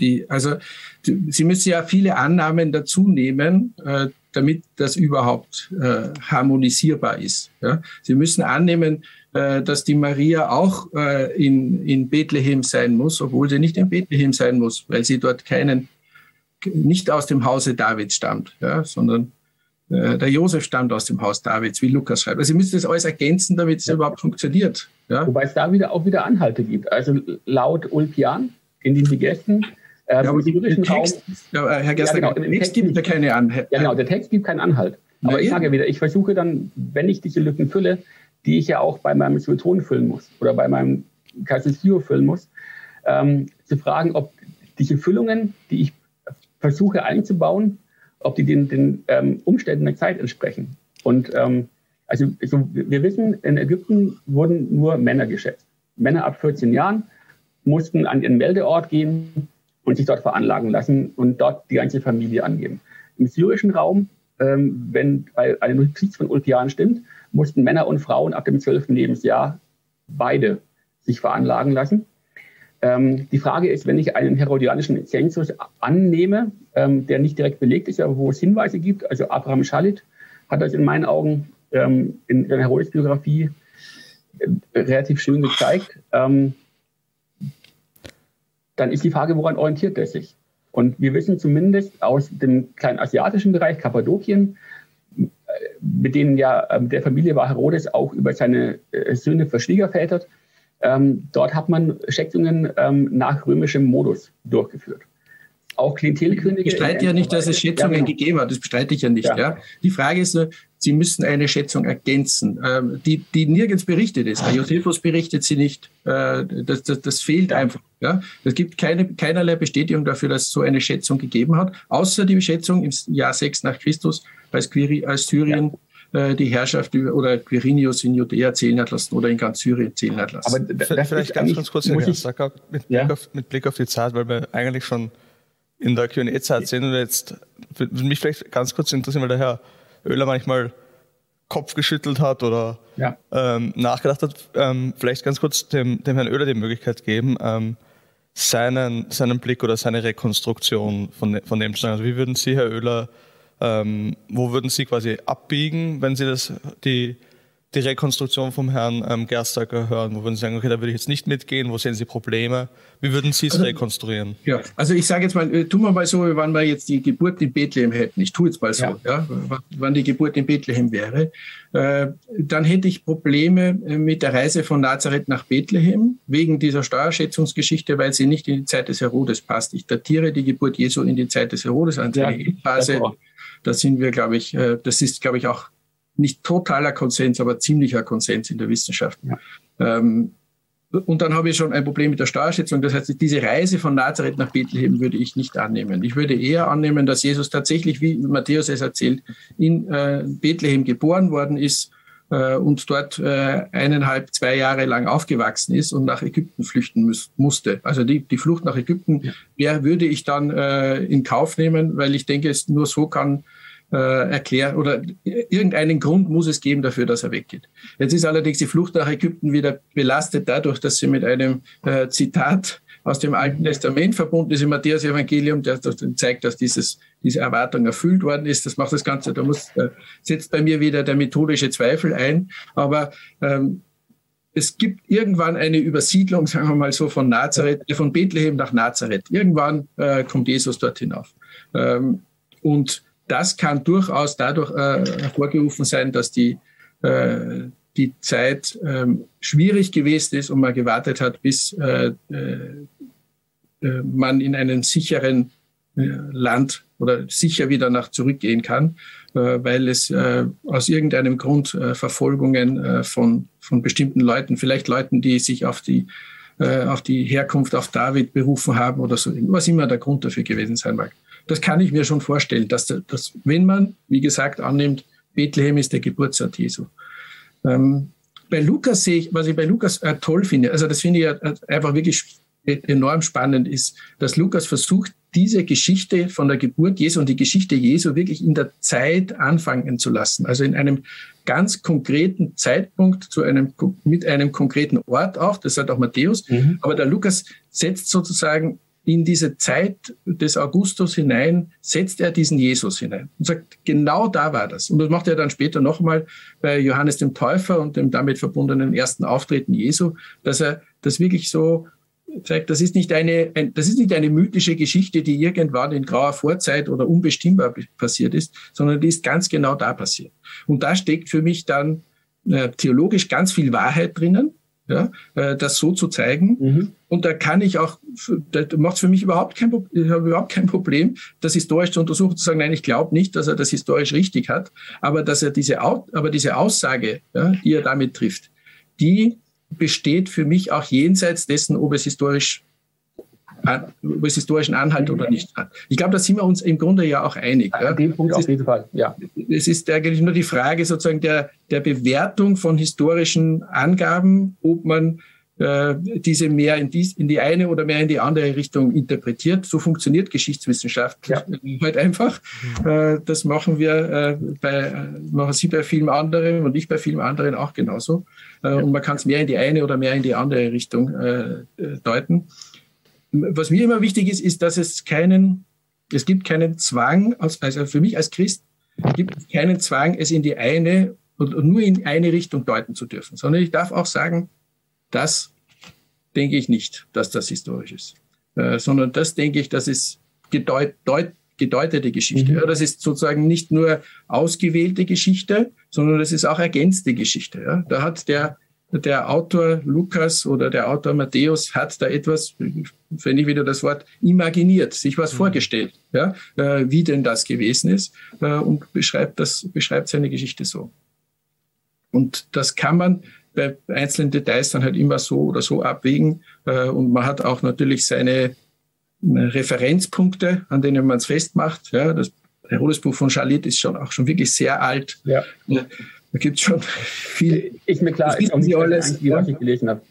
die, also Sie müssen ja viele Annahmen dazu nehmen, äh, damit das überhaupt äh, harmonisierbar ist. Ja? Sie müssen annehmen, äh, dass die Maria auch äh, in, in Bethlehem sein muss, obwohl sie nicht in Bethlehem sein muss, weil sie dort keinen nicht aus dem Hause Davids stammt, ja, sondern äh, der Josef stammt aus dem Haus Davids, wie Lukas schreibt. Also ihr müsst das alles ergänzen, damit es ja. überhaupt funktioniert. Ja. Wobei es da wieder auch wieder Anhalte gibt. Also laut Ulpian in den Digesten ähm, ja, aber im Text, ja, Herr Gerster, ja, genau, im Text gibt ja keine Anhalt. Ja, genau, der Text gibt keinen Anhalt. Aber ja, ich sage wieder, ich versuche dann, wenn ich diese Lücken fülle, die ich ja auch bei meinem Sueton füllen muss oder bei meinem Calciccio füllen muss, ähm, zu fragen, ob diese Füllungen, die ich versuche einzubauen, ob die den, den ähm, Umständen der Zeit entsprechen. Und ähm, also, also wir wissen, in Ägypten wurden nur Männer geschätzt. Männer ab 14 Jahren mussten an ihren Meldeort gehen und sich dort veranlagen lassen und dort die ganze Familie angeben. Im syrischen Raum, ähm, wenn eine Notiz von Ulpian stimmt, mussten Männer und Frauen ab dem 12. Lebensjahr beide sich veranlagen lassen. Ähm, die Frage ist, wenn ich einen herodianischen Zensus annehme, ähm, der nicht direkt belegt ist, aber wo es Hinweise gibt, also Abraham Schalit hat das in meinen Augen ähm, in seiner Herodes-Biografie äh, relativ schön gezeigt, ähm, dann ist die Frage, woran orientiert er sich? Und wir wissen zumindest aus dem kleinen asiatischen Bereich, Kappadokien, äh, mit denen ja äh, der Familie war Herodes auch über seine äh, Söhne verschwiegervätert, ähm, dort hat man Schätzungen ähm, nach römischem Modus durchgeführt. Auch Klientelkönige. Ich bestreite ja nicht, dass es Schätzungen ja, genau. gegeben hat. Das bestreite ich ja nicht. Ja. ja. Die Frage ist nur, Sie müssen eine Schätzung ergänzen, ähm, die, die nirgends berichtet ist. Josephus berichtet sie nicht. Äh, das, das, das fehlt einfach. Ja. Es gibt keine, keinerlei Bestätigung dafür, dass es so eine Schätzung gegeben hat, außer die Schätzung im Jahr 6 nach Christus, als, Quiri, als Syrien äh, die Herrschaft oder Quirinius in Judäa zählen hat lassen oder in ganz Syrien zählen hat lassen. Aber vielleicht, vielleicht ganz, ganz kurz, Herr Gerstacker, mit, ja? Blick auf, mit Blick auf die Zeit, weil wir eigentlich schon in der Q&A-Zeit sind und jetzt würde mich vielleicht ganz kurz interessieren, weil der Herr Oehler manchmal Kopf geschüttelt hat oder ja. ähm, nachgedacht hat, ähm, vielleicht ganz kurz dem, dem Herrn Oehler die Möglichkeit geben, ähm, seinen, seinen Blick oder seine Rekonstruktion von, von dem zu sagen. Also wie würden Sie, Herr Oehler, ähm, wo würden Sie quasi abbiegen, wenn Sie das, die, die Rekonstruktion vom Herrn ähm, Gerstacker hören? Wo würden Sie sagen, okay, da würde ich jetzt nicht mitgehen, wo sehen Sie Probleme? Wie würden Sie es also, rekonstruieren? Ja, also ich sage jetzt mal, äh, tun wir mal so, wann wir jetzt die Geburt in Bethlehem hätten. Ich tue jetzt mal so, ja. ja wann die Geburt in Bethlehem wäre. Äh, dann hätte ich Probleme äh, mit der Reise von Nazareth nach Bethlehem wegen dieser Steuerschätzungsgeschichte, weil sie nicht in die Zeit des Herodes passt. Ich datiere die Geburt Jesu in die Zeit des Herodes an. Ja, Phase da sind wir, glaube ich, äh, das ist, glaube ich, auch nicht totaler Konsens, aber ziemlicher Konsens in der Wissenschaft. Ja. Ähm, und dann habe ich schon ein Problem mit der Steuerschätzung. Das heißt, diese Reise von Nazareth nach Bethlehem würde ich nicht annehmen. Ich würde eher annehmen, dass Jesus tatsächlich, wie Matthäus es erzählt, in äh, Bethlehem geboren worden ist äh, und dort äh, eineinhalb, zwei Jahre lang aufgewachsen ist und nach Ägypten flüchten muss, musste. Also die, die Flucht nach Ägypten ja, würde ich dann äh, in Kauf nehmen, weil ich denke, es nur so kann äh, erklären oder irgendeinen Grund muss es geben dafür, dass er weggeht. Jetzt ist allerdings die Flucht nach Ägypten wieder belastet dadurch, dass sie mit einem äh, Zitat aus dem Alten Testament verbunden ist im Matthäus-Evangelium, der zeigt, dass dieses, diese Erwartung erfüllt worden ist. Das macht das Ganze, da muss, äh, setzt bei mir wieder der methodische Zweifel ein. Aber ähm, es gibt irgendwann eine Übersiedlung, sagen wir mal so, von Nazareth, von Bethlehem nach Nazareth. Irgendwann äh, kommt Jesus dort hinauf. Ähm, und das kann durchaus dadurch äh, hervorgerufen sein, dass die, äh, die Zeit ähm, schwierig gewesen ist und man gewartet hat, bis äh, äh, äh man in einen sicheren äh, Land oder sicher wieder nach zurückgehen kann, weil es aus irgendeinem Grund Verfolgungen von, von bestimmten Leuten, vielleicht Leuten, die sich auf die, auf die Herkunft auf David berufen haben oder so, was immer der Grund dafür gewesen sein mag das kann ich mir schon vorstellen, dass, dass wenn man, wie gesagt, annimmt, Bethlehem ist der Geburtsort Jesu. Ähm, bei Lukas sehe ich, was ich bei Lukas äh, toll finde, also das finde ich äh, einfach wirklich enorm spannend, ist, dass Lukas versucht, diese Geschichte von der Geburt Jesu und die Geschichte Jesu wirklich in der Zeit anfangen zu lassen. Also in einem ganz konkreten Zeitpunkt zu einem, mit einem konkreten Ort auch. Das sagt auch Matthäus. Mhm. Aber der Lukas setzt sozusagen in diese Zeit des Augustus hinein, setzt er diesen Jesus hinein und sagt, genau da war das. Und das macht er dann später nochmal bei Johannes dem Täufer und dem damit verbundenen ersten Auftreten Jesu, dass er das wirklich so zeigt, das ist nicht eine, ein, das ist nicht eine mythische Geschichte, die irgendwann in grauer Vorzeit oder unbestimmbar passiert ist, sondern die ist ganz genau da passiert. Und da steckt für mich dann äh, theologisch ganz viel Wahrheit drinnen, ja, äh, das so zu zeigen. Mhm. Und da kann ich auch, da macht es für mich überhaupt kein, ich habe überhaupt kein Problem, das historisch zu untersuchen, zu sagen, nein, ich glaube nicht, dass er das historisch richtig hat, aber dass er diese, aber diese Aussage, ja, die er damit trifft, die besteht für mich auch jenseits dessen, ob es historisch ob es historischen Anhalt oder nicht hat. Ich glaube, da sind wir uns im Grunde ja auch einig. An ja. dem Punkt es auf jeden Fall, ja. Es ist eigentlich nur die Frage sozusagen der, der Bewertung von historischen Angaben, ob man äh, diese mehr in die, in die eine oder mehr in die andere Richtung interpretiert. So funktioniert Geschichtswissenschaft ja. halt einfach. Mhm. das machen wir äh, bei, machen Sie bei vielen anderen und ich bei vielen anderen auch genauso. und man kann es mehr in die eine oder mehr in die andere Richtung deuten. Was mir immer wichtig ist, ist, dass es keinen, es gibt keinen Zwang, also für mich als Christ gibt es keinen Zwang, es in die eine und nur in eine Richtung deuten zu dürfen, sondern ich darf auch sagen, das denke ich nicht, dass das historisch ist, äh, sondern das denke ich, das ist gedeut, deut, gedeutete Geschichte. Mhm. Ja, das ist sozusagen nicht nur ausgewählte Geschichte, sondern das ist auch ergänzte Geschichte. Ja. Da hat der, der Autor Lukas oder der Autor Matthäus hat da etwas, wenn ich wieder das Wort imaginiert, sich was mhm. vorgestellt, ja, äh, wie denn das gewesen ist äh, und beschreibt das, beschreibt seine Geschichte so. Und das kann man bei einzelnen Details dann halt immer so oder so abwägen. Äh, und man hat auch natürlich seine äh, Referenzpunkte, an denen man es festmacht. Ja, das Herodesbuch von Charlotte ist schon auch schon wirklich sehr alt. Ja. Da gibt es schon viel. Ich mir klar, ich Sie alles, ja. was ich gelesen habe.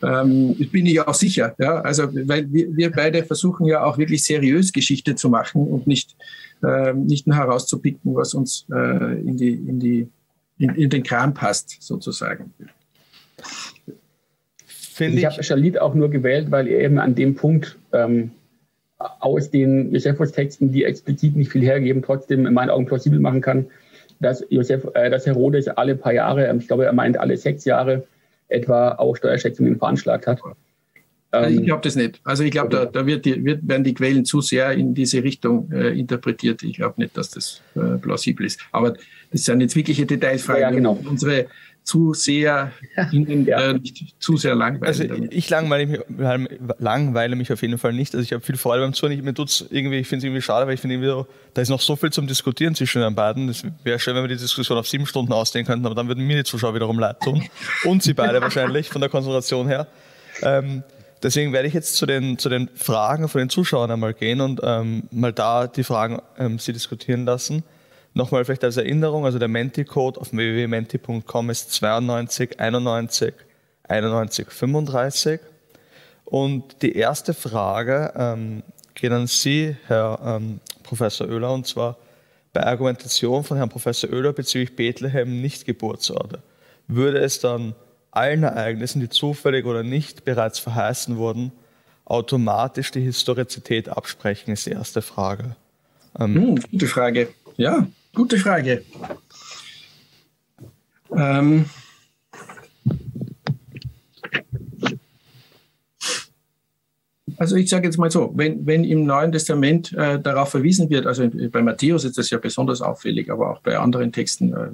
Ähm, bin ich auch sicher. Ja? Also, weil wir, wir beide versuchen ja auch wirklich seriös Geschichte zu machen und nicht, äh, nicht nur herauszupicken, was uns äh, in, die, in, die, in, in den Kram passt, sozusagen. Finde ich habe Shalit auch nur gewählt, weil er eben an dem Punkt ähm, aus den Josephus-Texten, die explizit nicht viel hergeben, trotzdem in meinen Augen plausibel machen kann, dass, Josef, äh, dass Herodes alle paar Jahre, ähm, ich glaube, er meint alle sechs Jahre, etwa auch Steuerschätzungen veranschlagt hat. Also ich glaube das nicht. Also ich glaube, da, da wird die, wird, werden die Quellen zu sehr in diese Richtung äh, interpretiert. Ich glaube nicht, dass das äh, plausibel ist. Aber das sind jetzt wirkliche Detailfragen. Ja, genau. Unsere zu sehr Ihnen ja. äh, nicht zu sehr langweilig. Also damit. ich langweile mich, langweile mich auf jeden Fall nicht. Also ich habe viel Freude beim Zuhören. Mir tut's irgendwie, ich finde es irgendwie schade, weil ich finde irgendwie, da ist noch so viel zum Diskutieren zwischen den beiden. Es wäre schön, wenn wir die Diskussion auf sieben Stunden ausdehnen könnten, aber dann würden mir die Zuschauer wiederum leid tun. Und sie beide wahrscheinlich von der Konzentration her. Ähm, deswegen werde ich jetzt zu den, zu den Fragen von den Zuschauern einmal gehen und ähm, mal da die Fragen ähm, sie diskutieren lassen. Nochmal vielleicht als Erinnerung, also der Menti-Code auf www.menti.com ist 92 91 91 35. Und die erste Frage ähm, geht an Sie, Herr ähm, Professor Oehler, und zwar bei Argumentation von Herrn Professor Oehler bezüglich Bethlehem nicht Geburtsorte. Würde es dann allen Ereignissen, die zufällig oder nicht bereits verheißen wurden, automatisch die Historizität absprechen, ist die erste Frage. Ähm, hm, gute Frage. Ja, Gute Frage. Ähm, also ich sage jetzt mal so, wenn, wenn im Neuen Testament äh, darauf verwiesen wird, also bei Matthäus ist das ja besonders auffällig, aber auch bei anderen Texten, äh,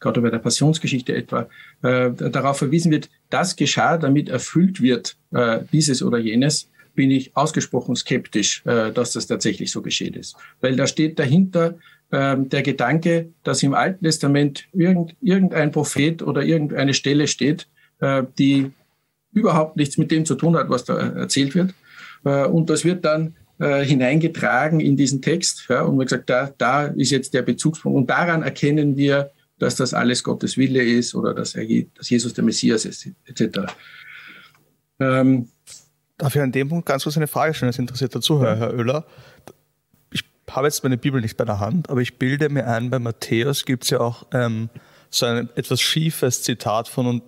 gerade bei der Passionsgeschichte etwa, äh, darauf verwiesen wird, das geschah, damit erfüllt wird, äh, dieses oder jenes, bin ich ausgesprochen skeptisch, äh, dass das tatsächlich so geschehen ist. Weil da steht dahinter der Gedanke, dass im Alten Testament irgend, irgendein Prophet oder irgendeine Stelle steht, äh, die überhaupt nichts mit dem zu tun hat, was da erzählt wird. Äh, und das wird dann äh, hineingetragen in diesen Text. Und man gesagt, da, da ist jetzt der Bezugspunkt. Und daran erkennen wir, dass das alles Gottes Wille ist oder dass, er, dass Jesus der Messias ist, etc. Ähm, Darf ich an dem Punkt ganz kurz eine Frage stellen? Das interessiert der Zuhörer, Herr Oehler. Ich habe jetzt meine Bibel nicht bei der Hand, aber ich bilde mir ein, bei Matthäus gibt es ja auch ähm, so ein etwas schiefes Zitat von und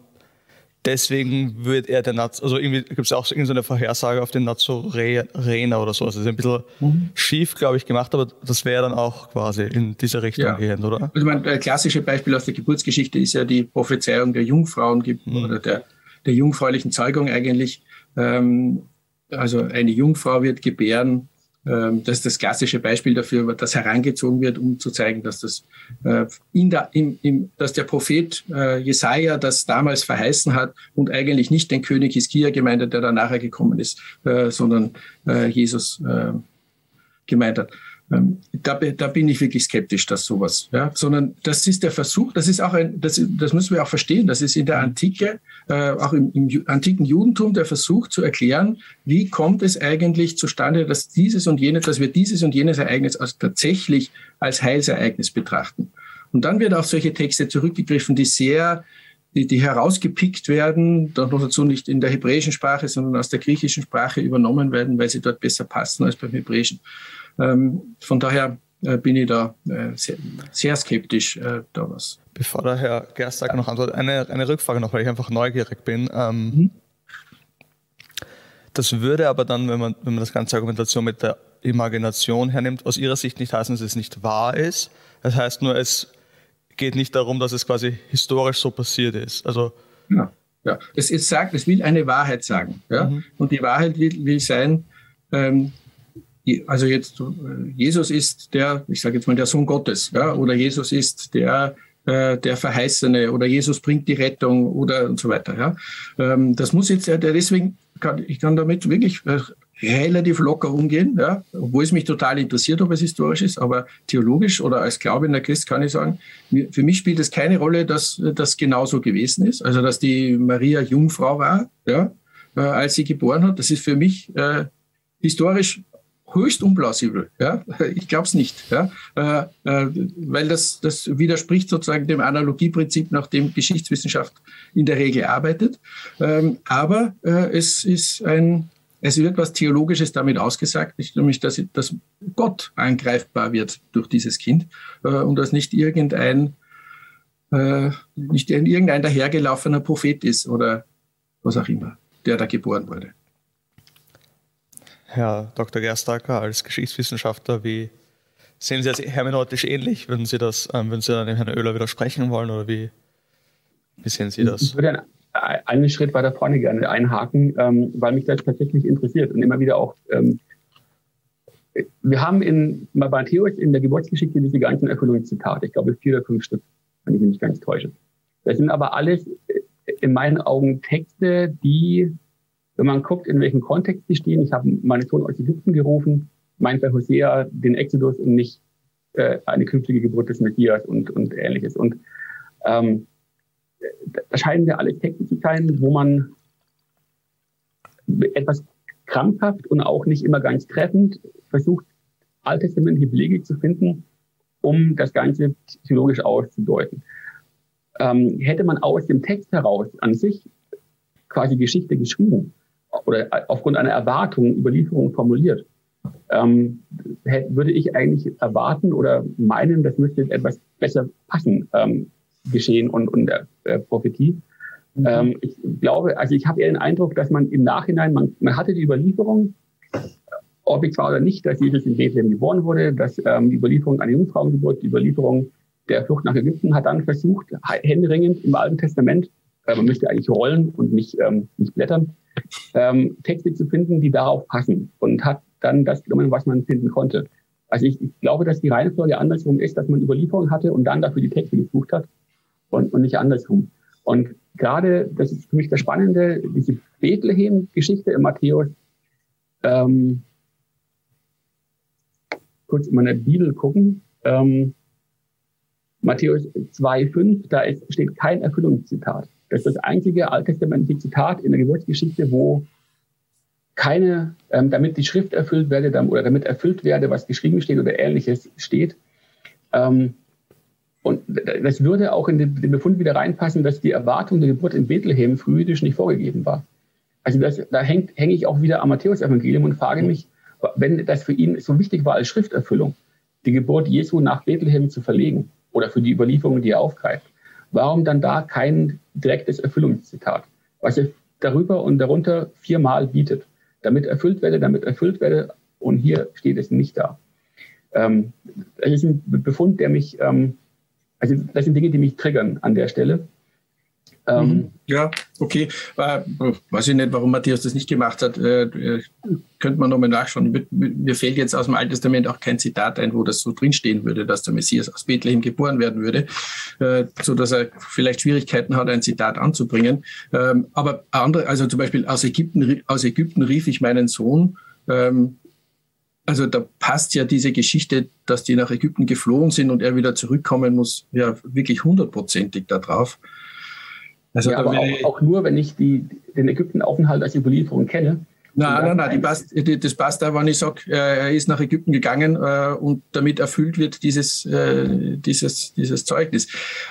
deswegen wird er der Naz, also irgendwie gibt es auch irgendeine Vorhersage auf den Nazorener oder so. Also ist ein bisschen mhm. schief, glaube ich, gemacht, aber das wäre dann auch quasi in diese Richtung ja. gehend, oder? Also mein klassische Beispiel aus der Geburtsgeschichte ist ja die Prophezeiung der Jungfrauen mhm. oder der, der jungfräulichen Zeugung eigentlich. Ähm, also eine Jungfrau wird gebären das ist das klassische Beispiel dafür, das herangezogen wird, um zu zeigen, dass, das, äh, in der, in, in, dass der Prophet äh, Jesaja das damals verheißen hat und eigentlich nicht den König Hiskia gemeint hat, der dann nachher gekommen ist, äh, sondern Jesus gemeint hat. Ähm, da, da, bin ich wirklich skeptisch, dass sowas, ja, sondern das ist der Versuch, das ist auch ein, das, das müssen wir auch verstehen, das ist in der Antike, äh, auch im, im, antiken Judentum der Versuch zu erklären, wie kommt es eigentlich zustande, dass dieses und jenes, dass wir dieses und jenes Ereignis als tatsächlich als Heilsereignis betrachten. Und dann wird auf solche Texte zurückgegriffen, die sehr die, die herausgepickt werden, doch noch dazu nicht in der hebräischen Sprache, sondern aus der griechischen Sprache übernommen werden, weil sie dort besser passen als beim hebräischen. Ähm, von daher äh, bin ich da äh, sehr, sehr, skeptisch, äh, da was. Bevor der Herr Gerstag noch antwortet, eine, eine Rückfrage noch, weil ich einfach neugierig bin. Ähm, mhm. Das würde aber dann, wenn man, wenn man das ganze Argumentation mit der Imagination hernimmt, aus Ihrer Sicht nicht heißen, dass es nicht wahr ist. Das heißt nur, es geht nicht darum, dass es quasi historisch so passiert ist. Also ja, ja. Es, es sagt, es will eine Wahrheit sagen. Ja? Mhm. Und die Wahrheit will, will sein, ähm, also jetzt äh, Jesus ist der, ich sage jetzt mal der Sohn Gottes, ja, oder Jesus ist der äh, der Verheißene oder Jesus bringt die Rettung oder und so weiter. Ja, ähm, das muss jetzt ja deswegen kann ich kann damit wirklich äh, relativ locker umgehen, ja, obwohl es mich total interessiert, ob es historisch ist, aber theologisch oder als glaubender Christ kann ich sagen, für mich spielt es keine Rolle, dass das genauso gewesen ist, also dass die Maria Jungfrau war, ja, als sie geboren hat. Das ist für mich äh, historisch höchst unplausibel. Ja? Ich glaube es nicht, ja? Äh, äh, weil das, das widerspricht sozusagen dem Analogieprinzip, nach dem Geschichtswissenschaft in der Regel arbeitet. Ähm, aber äh, es ist ein, es wird was Theologisches damit ausgesagt, nämlich dass, dass Gott angreifbar wird durch dieses Kind äh, und dass nicht irgendein äh, nicht irgendein dahergelaufener Prophet ist oder was auch immer, der da geboren wurde. Herr Dr. Gerstacker, als Geschichtswissenschaftler, wie sehen Sie das hermeneutisch ähnlich? Würden Sie das, ähm, würden Sie dann dem Herrn Oehler widersprechen wollen oder wie, wie sehen Sie das? Ich würde einen Schritt weiter vorne gerne einhaken, ähm, weil mich das tatsächlich interessiert und immer wieder auch. Ähm, wir haben in Matthäus in der Geburtsgeschichte diese ganzen Erfüllungszitate, ich glaube vier oder fünf Stück, wenn ich mich nicht ganz täusche. Das sind aber alles äh, in meinen Augen Texte, die wenn man guckt, in welchem Kontext sie stehen, ich habe meine Sohn aus Ägypten gerufen, meint bei Hosea den Exodus und nicht äh, eine künftige Geburt des Messias und, und ähnliches. Und ähm, da scheinen ja alle Texte zu sein, wo man etwas krampfhaft und auch nicht immer ganz treffend versucht, alttestamentliche Belege zu finden, um das Ganze theologisch auszudeuten. Ähm, hätte man aus dem Text heraus an sich quasi Geschichte geschrieben, oder aufgrund einer Erwartung Überlieferung formuliert, ähm, hätte, würde ich eigentlich erwarten oder meinen, das müsste etwas besser passen, ähm, geschehen und, und der äh, Prophetie. Mhm. Ähm, ich glaube, also ich habe eher den Eindruck, dass man im Nachhinein, man, man hatte die Überlieferung, ob ich zwar oder nicht, dass Jesus in Bethlehem geboren wurde, dass ähm, die Überlieferung eine Jungfrauengeburt, die Überlieferung der Flucht nach Ägypten hat dann versucht, händeringend im Alten Testament, äh, man müsste eigentlich rollen und nicht, ähm, nicht blättern, ähm, Texte zu finden, die darauf passen und hat dann das genommen, was man finden konnte. Also ich, ich glaube, dass die Reihenfolge andersrum ist, dass man Überlieferung hatte und dann dafür die Texte gesucht hat und, und nicht andersrum. Und gerade, das ist für mich das Spannende, diese Bethlehem-Geschichte im Matthäus, ähm, kurz in meine Bibel gucken, ähm, Matthäus 2,5, da ist, steht kein Erfüllungszitat. Das ist das einzige alttestamentliche Zitat in der Geburtsgeschichte, wo keine, ähm, damit die Schrift erfüllt werde oder damit erfüllt werde, was geschrieben steht oder ähnliches steht. Ähm, und das würde auch in den, Befund wieder reinpassen, dass die Erwartung der Geburt in Bethlehem frühisch nicht vorgegeben war. Also das, da hänge häng ich auch wieder am Matthäus-Evangelium und frage mich, wenn das für ihn so wichtig war als Schrifterfüllung, die Geburt Jesu nach Bethlehem zu verlegen oder für die Überlieferung, die er aufgreift, warum dann da kein direktes Erfüllungszitat, was er darüber und darunter viermal bietet, damit erfüllt werde, damit erfüllt werde und hier steht es nicht da. Ähm, das ist ein Befund, der mich, ähm, also das sind Dinge, die mich triggern an der Stelle. Ähm, mhm. ja, okay. Äh, weiß ich nicht, warum Matthias das nicht gemacht hat. Äh, könnte man nochmal nachschauen. Mir fällt jetzt aus dem Alten Testament auch kein Zitat ein, wo das so drinstehen würde, dass der Messias aus Bethlehem geboren werden würde, äh, so dass er vielleicht Schwierigkeiten hat, ein Zitat anzubringen. Ähm, aber andere, also zum Beispiel aus Ägypten, aus Ägypten rief ich meinen Sohn. Ähm, also da passt ja diese Geschichte, dass die nach Ägypten geflohen sind und er wieder zurückkommen muss, ja wirklich hundertprozentig da drauf. Also ja, aber auch, auch, nur, wenn ich die, den Ägyptenaufenthalt als Überlieferung kenne. Nein, nein, nein, die passt, die, das passt da, wenn ich sage, äh, er ist nach Ägypten gegangen äh, und damit erfüllt wird dieses, äh, dieses, dieses Zeugnis.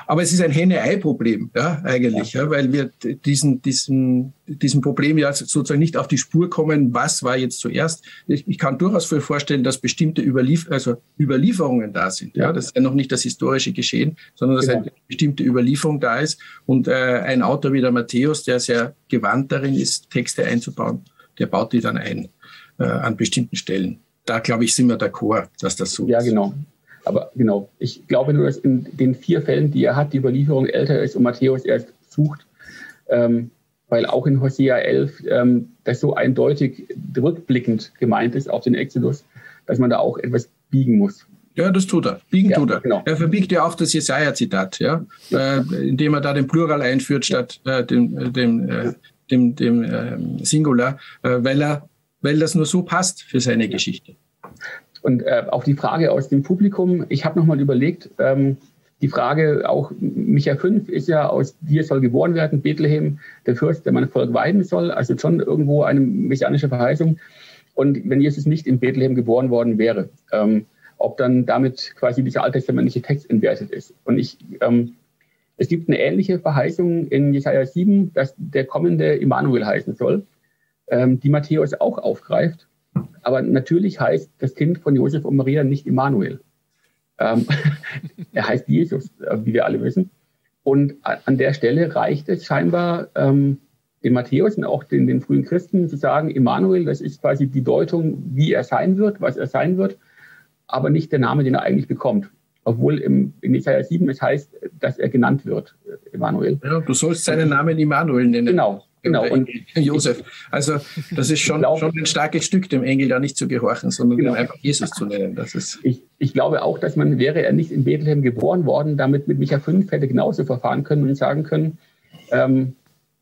Aber es ist ein Henne-Ei-Problem, ja, eigentlich, ja. ja. weil wir diesen, diesen, diesem Problem ja sozusagen nicht auf die Spur kommen, was war jetzt zuerst. Ich, ich kann durchaus vorstellen, dass bestimmte Überlief also Überlieferungen da sind. Ja, das ist ja noch nicht das historische Geschehen, sondern dass genau. eine bestimmte Überlieferung da ist und äh, ein Autor wie der Matthäus, der sehr gewandt darin ist, Texte einzubauen der baut die dann ein äh, an bestimmten Stellen. Da, glaube ich, sind wir d'accord, dass das so ja, ist. Ja, genau. Aber genau, ich glaube nur, dass in den vier Fällen, die er hat, die Überlieferung älter ist und Matthäus erst sucht, ähm, weil auch in Hosea 11 ähm, das so eindeutig rückblickend gemeint ist auf den Exodus, dass man da auch etwas biegen muss. Ja, das tut er. Biegen ja, tut er. Genau. Er verbiegt ja auch das Jesaja-Zitat, ja? ja. Äh, indem er da den Plural einführt statt äh, dem, äh, dem äh, dem, dem äh, Singular, äh, weil, er, weil das nur so passt für seine Geschichte. Und äh, auch die Frage aus dem Publikum, ich habe nochmal überlegt, ähm, die Frage auch, Micha 5 ist ja aus dir soll geboren werden, Bethlehem, der Fürst, der mein Volk weiden soll, also schon irgendwo eine messianische Verheißung. Und wenn Jesus nicht in Bethlehem geboren worden wäre, ähm, ob dann damit quasi dieser alttestamentliche Text entwertet ist. Und ich ähm, es gibt eine ähnliche Verheißung in Jesaja 7, dass der kommende Immanuel heißen soll, ähm, die Matthäus auch aufgreift. Aber natürlich heißt das Kind von Josef und Maria nicht Immanuel. Ähm, er heißt Jesus, äh, wie wir alle wissen. Und an der Stelle reicht es scheinbar ähm, den Matthäus und auch den, den frühen Christen zu sagen, Immanuel, das ist quasi die Deutung, wie er sein wird, was er sein wird, aber nicht der Name, den er eigentlich bekommt obwohl im, in Jesaja 7 es heißt, dass er genannt wird, Emanuel. Ja, du sollst seinen Namen Immanuel nennen. Genau, genau. Und Josef. Also das ist schon, glaube, schon ein starkes Stück, dem Engel da nicht zu gehorchen, sondern genau. einfach Jesus zu nennen. Das ist ich, ich glaube auch, dass man, wäre er nicht in Bethlehem geboren worden, damit mit Micha 5 hätte genauso verfahren können und sagen können, ähm,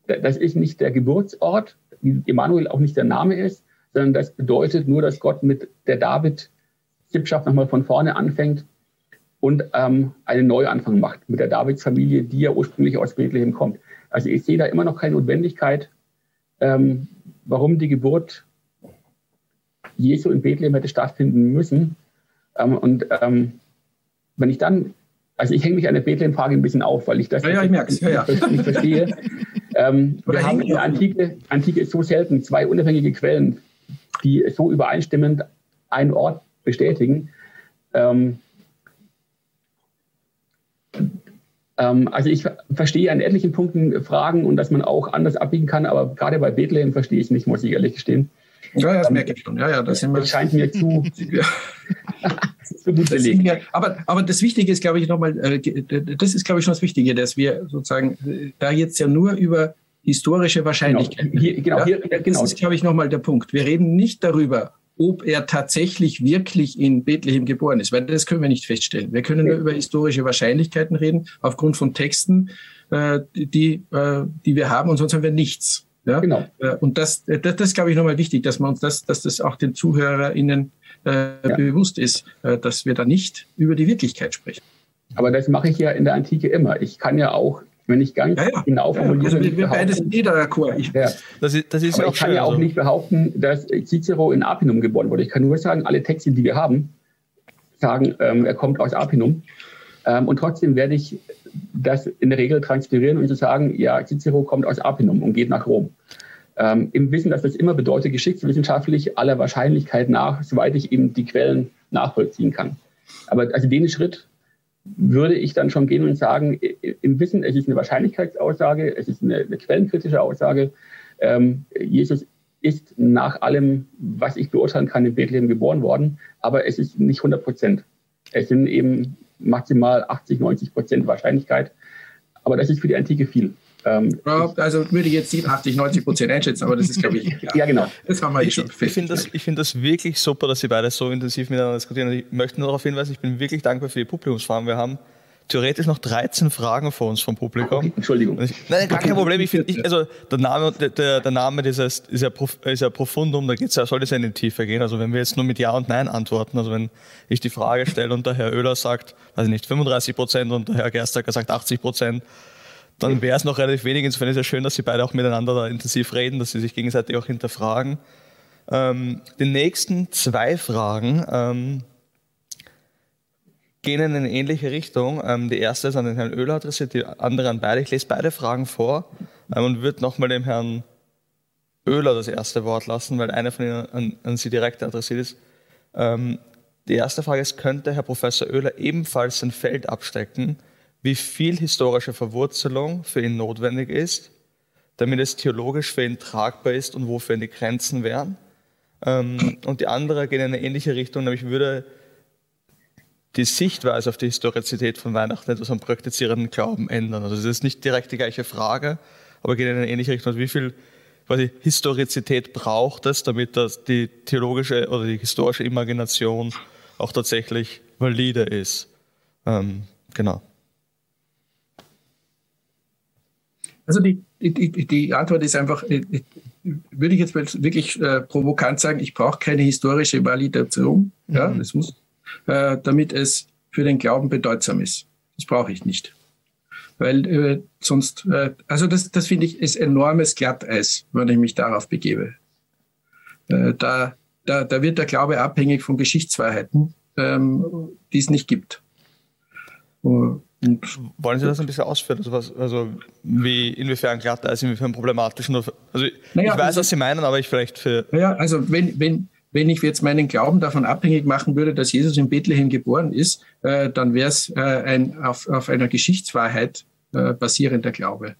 das ist nicht der Geburtsort, wie Emanuel auch nicht der Name ist, sondern das bedeutet nur, dass Gott mit der David-Sippschaft nochmal von vorne anfängt und ähm, einen Neuanfang macht mit der Davids-Familie, die ja ursprünglich aus Bethlehem kommt. Also ich sehe da immer noch keine Notwendigkeit, ähm, warum die Geburt Jesu in Bethlehem hätte stattfinden müssen. Ähm, und ähm, wenn ich dann, also ich hänge mich an der Bethlehem-Frage ein bisschen auf, weil ich das ja, ja, ich merk's. Ja, ja. nicht verstehe. ähm, wir haben in der Antike, Antike ist so selten zwei unabhängige Quellen, die so übereinstimmend einen Ort bestätigen. Ähm, ähm, also ich verstehe an etlichen Punkten Fragen und dass man auch anders abbiegen kann, aber gerade bei Bethlehem verstehe ich nicht, muss ich ehrlich gestehen. Ja, das merke ich schon. Ja, ja, das, das scheint mir zu, zu gut belegt. Ja, aber, aber das Wichtige ist, glaube ich, nochmal, äh, das ist, glaube ich, schon das Wichtige, dass wir sozusagen äh, da jetzt ja nur über historische Wahrscheinlichkeiten. Genau, hier, genau, hier, genau. Das ist, glaube ich, nochmal der Punkt. Wir reden nicht darüber, ob er tatsächlich wirklich in Bethlehem geboren ist, weil das können wir nicht feststellen. Wir können nur über historische Wahrscheinlichkeiten reden, aufgrund von Texten, äh, die, äh, die wir haben, und sonst haben wir nichts. Ja? Genau. Äh, und das, das, das ist, glaube ich, nochmal wichtig, dass man uns das, dass das auch den ZuhörerInnen äh, ja. bewusst ist, äh, dass wir da nicht über die Wirklichkeit sprechen. Aber das mache ich ja in der Antike immer. Ich kann ja auch wenn ich ganz ja, ja. genau formuliere. Also wir beide sind jeder d'accord. Ja. Das ist, das ist Aber ich kann ja auch also. nicht behaupten, dass Cicero in Apinum geboren wurde. Ich kann nur sagen, alle Texte, die wir haben, sagen, ähm, er kommt aus Apinum. Ähm, und trotzdem werde ich das in der Regel transferieren und zu sagen, ja, Cicero kommt aus Apinum und geht nach Rom. Ähm, Im Wissen, dass das immer bedeutet, geschichtswissenschaftlich aller Wahrscheinlichkeit nach, soweit ich eben die Quellen nachvollziehen kann. Aber also den Schritt würde ich dann schon gehen und sagen, im Wissen, es ist eine Wahrscheinlichkeitsaussage, es ist eine, eine quellenkritische Aussage. Ähm, Jesus ist nach allem, was ich beurteilen kann, in Bethlehem geboren worden, aber es ist nicht 100 Prozent. Es sind eben maximal 80, 90 Prozent Wahrscheinlichkeit. Aber das ist für die Antike viel. Ähm, also würde ich jetzt 87, 90 Prozent einschätzen, aber das ist, glaube ich, ja, ja, genau. Das haben wir ich, schon Ich finde das, find das wirklich super, dass Sie beide so intensiv miteinander diskutieren. Ich möchte nur darauf hinweisen, ich bin wirklich dankbar für die Publikumsfragen. Wir haben theoretisch noch 13 Fragen vor uns vom Publikum. Okay, Entschuldigung. nein, gar kein Problem. Ich finde, also der Name, der, der Name dieses ist ja, ist ja profundum, da geht's ja, soll es ja in die Tiefe gehen. Also wenn wir jetzt nur mit Ja und Nein antworten, also wenn ich die Frage stelle und der Herr Oehler sagt, weiß ich nicht, 35 Prozent und der Herr Gerstacker sagt 80 Prozent, dann wäre es noch relativ wenig. Insofern ist es ja schön, dass Sie beide auch miteinander da intensiv reden, dass Sie sich gegenseitig auch hinterfragen. Ähm, die nächsten zwei Fragen ähm, gehen in eine ähnliche Richtung. Ähm, die erste ist an den Herrn Oehler adressiert, die andere an beide. Ich lese beide Fragen vor ähm, und würde nochmal dem Herrn Oehler das erste Wort lassen, weil eine von Ihnen an, an Sie direkt adressiert ist. Ähm, die erste Frage ist, könnte Herr Professor Oehler ebenfalls sein Feld abstecken, wie viel historische Verwurzelung für ihn notwendig ist, damit es theologisch für ihn tragbar ist und wofür die Grenzen wären? Ähm, und die andere geht in eine ähnliche Richtung, nämlich würde die Sichtweise auf die Historizität von Weihnachten etwas am praktizierenden Glauben ändern. Also es ist nicht direkt die gleiche Frage, aber geht in eine ähnliche Richtung. Also wie viel quasi Historizität braucht es, damit das die theologische oder die historische Imagination auch tatsächlich valide ist? Ähm, genau. Also die, die, die Antwort ist einfach, äh, würde ich jetzt wirklich äh, provokant sagen, ich brauche keine historische Validation. Ja, mhm. das muss äh, damit es für den Glauben bedeutsam ist. Das brauche ich nicht. Weil äh, sonst, äh, also das, das finde ich ist enormes Glatteis, wenn ich mich darauf begebe. Äh, da, da, da wird der Glaube abhängig von Geschichtswahrheiten, ähm, die es nicht gibt. Und Wollen Sie das ein bisschen ausführen? Also, was, also wie, inwiefern Glatteis, inwiefern problematisch? Also naja, ich weiß, also, was Sie meinen, aber ich vielleicht für... Naja, also wenn, wenn, wenn ich jetzt meinen Glauben davon abhängig machen würde, dass Jesus in Bethlehem geboren ist, äh, dann wäre es äh, ein auf, auf einer Geschichtswahrheit äh, basierender Glaube.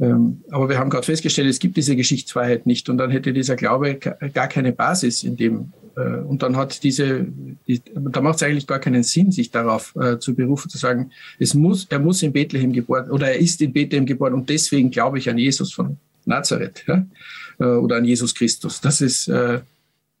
Ähm, aber wir haben gerade festgestellt, es gibt diese Geschichtswahrheit nicht und dann hätte dieser Glaube gar keine Basis in dem. Äh, und dann hat diese, die, da macht es eigentlich gar keinen Sinn, sich darauf äh, zu berufen, zu sagen, es muss, er muss in Bethlehem geboren oder er ist in Bethlehem geboren und deswegen glaube ich an Jesus von Nazareth ja? Äh, oder an Jesus Christus. Das ist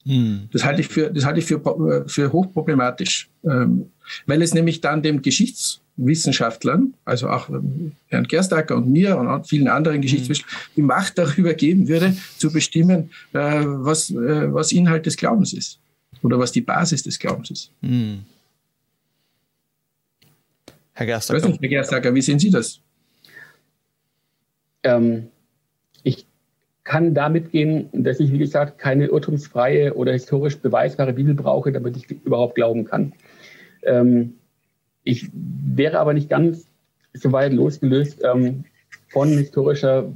hm. Das halte ich für, das halte ich für, für hochproblematisch, ähm, weil es nämlich dann dem Geschichtswissenschaftlern, also auch ähm, Herrn Gerstacker und mir und vielen anderen hm. Geschichtswissenschaftlern, die Macht darüber geben würde, zu bestimmen, äh, was, äh, was Inhalt des Glaubens ist oder was die Basis des Glaubens ist. Hm. Herr Gerstacker. Nicht, Herr Gerstacker, wie sehen Sie das? Ähm, ich kann damit gehen, dass ich, wie gesagt, keine irrtumsfreie oder historisch beweisbare Bibel brauche, damit ich überhaupt glauben kann. Ähm, ich wäre aber nicht ganz so weit losgelöst ähm, von historischer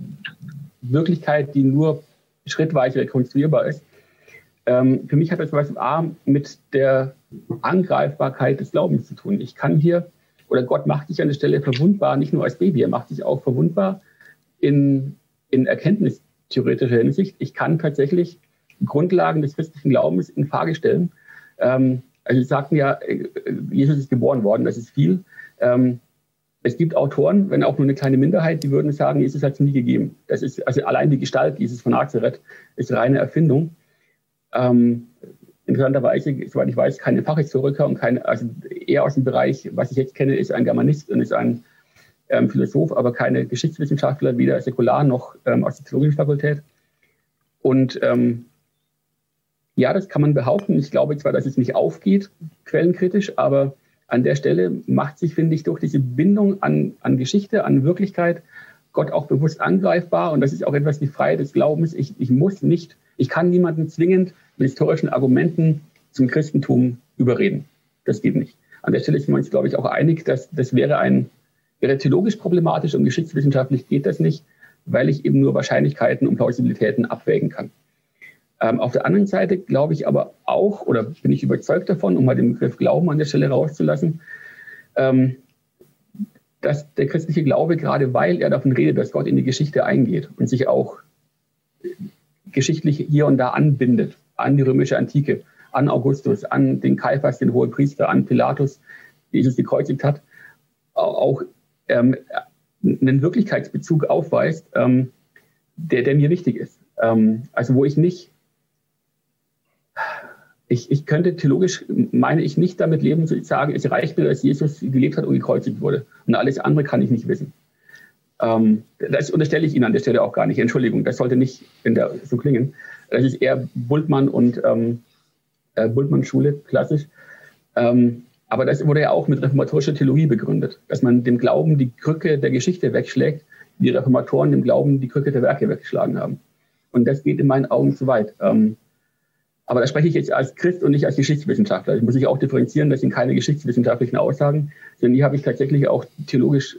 Wirklichkeit, die nur schrittweise rekonstruierbar ist. Ähm, für mich hat das was A mit der Angreifbarkeit des Glaubens zu tun. Ich kann hier, oder Gott macht dich an der Stelle verwundbar, nicht nur als Baby, er macht dich auch verwundbar in, in Erkenntnis theoretischer Hinsicht. Ich kann tatsächlich Grundlagen des christlichen Glaubens in Frage stellen. Ähm, also Sie sagten ja, äh, Jesus ist geboren worden, das ist viel. Ähm, es gibt Autoren, wenn auch nur eine kleine Minderheit, die würden sagen, Jesus hat es nie gegeben. Das ist also allein die Gestalt Jesus von Nazareth ist reine Erfindung. Ähm, interessanterweise, soweit ich weiß, keine Fachhistoriker und keine, also eher aus dem Bereich, was ich jetzt kenne, ist ein Germanist und ist ein ähm, Philosoph, aber keine Geschichtswissenschaftler, weder säkular noch ähm, aus der theologischen Fakultät. Und ähm, ja, das kann man behaupten. Ich glaube zwar, dass es nicht aufgeht, quellenkritisch, aber an der Stelle macht sich, finde ich, durch diese Bindung an, an Geschichte, an Wirklichkeit, Gott auch bewusst angreifbar. Und das ist auch etwas die Freiheit des Glaubens. Ich, ich muss nicht, ich kann niemanden zwingend mit historischen Argumenten zum Christentum überreden. Das geht nicht. An der Stelle sind wir uns, glaube ich, auch einig, dass das wäre ein wäre theologisch problematisch und geschichtswissenschaftlich geht das nicht. weil ich eben nur Wahrscheinlichkeiten und Plausibilitäten abwägen kann. Ähm, auf der anderen Seite glaube ich aber auch, oder bin ich überzeugt davon, um mal den Begriff Glauben an der Stelle rauszulassen, ähm, dass der christliche Glaube, gerade weil er davon redet, dass Gott in die Geschichte eingeht und sich auch geschichtlich hier und da anbindet an die römische Antike, an Augustus, an den Kaiphas, den Hohepriester, an Pilatus, Jesus gekreuzigt hat, auch ähm, einen Wirklichkeitsbezug aufweist, ähm, der, der mir wichtig ist. Ähm, also wo ich nicht ich, ich könnte theologisch, meine ich, nicht damit leben, zu sagen, es reicht mir, dass Jesus gelebt hat und gekreuzigt wurde. Und alles andere kann ich nicht wissen. Ähm, das unterstelle ich Ihnen an der Stelle auch gar nicht. Entschuldigung, das sollte nicht in der, so klingen. Das ist eher Bultmann und ähm, äh, Bultmann-Schule, klassisch. Ähm, aber das wurde ja auch mit reformatorischer Theologie begründet, dass man dem Glauben die Krücke der Geschichte wegschlägt, die Reformatoren dem Glauben die Krücke der Werke weggeschlagen haben. Und das geht in meinen Augen zu weit. Ähm, aber da spreche ich jetzt als Christ und nicht als Geschichtswissenschaftler. Ich muss ich auch differenzieren, das sind keine geschichtswissenschaftlichen Aussagen, sondern hier habe ich tatsächlich auch theologisch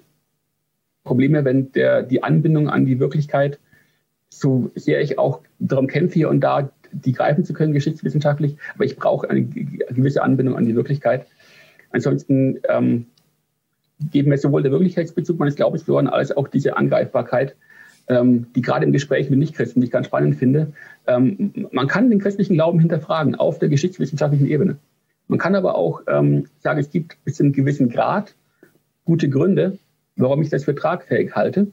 Probleme, wenn der, die Anbindung an die Wirklichkeit, so sehr ich auch darum kämpfe, hier und da die greifen zu können, geschichtswissenschaftlich, aber ich brauche eine gewisse Anbindung an die Wirklichkeit. Ansonsten ähm, geben mir sowohl der Wirklichkeitsbezug meines Glaubens verloren, als auch diese Angreifbarkeit ähm, die gerade im Gespräch mit Nichtchristen, die ich ganz spannend finde. Ähm, man kann den christlichen Glauben hinterfragen auf der geschichtswissenschaftlichen Ebene. Man kann aber auch ähm, sagen, es gibt bis zu einem gewissen Grad gute Gründe, warum ich das für tragfähig halte.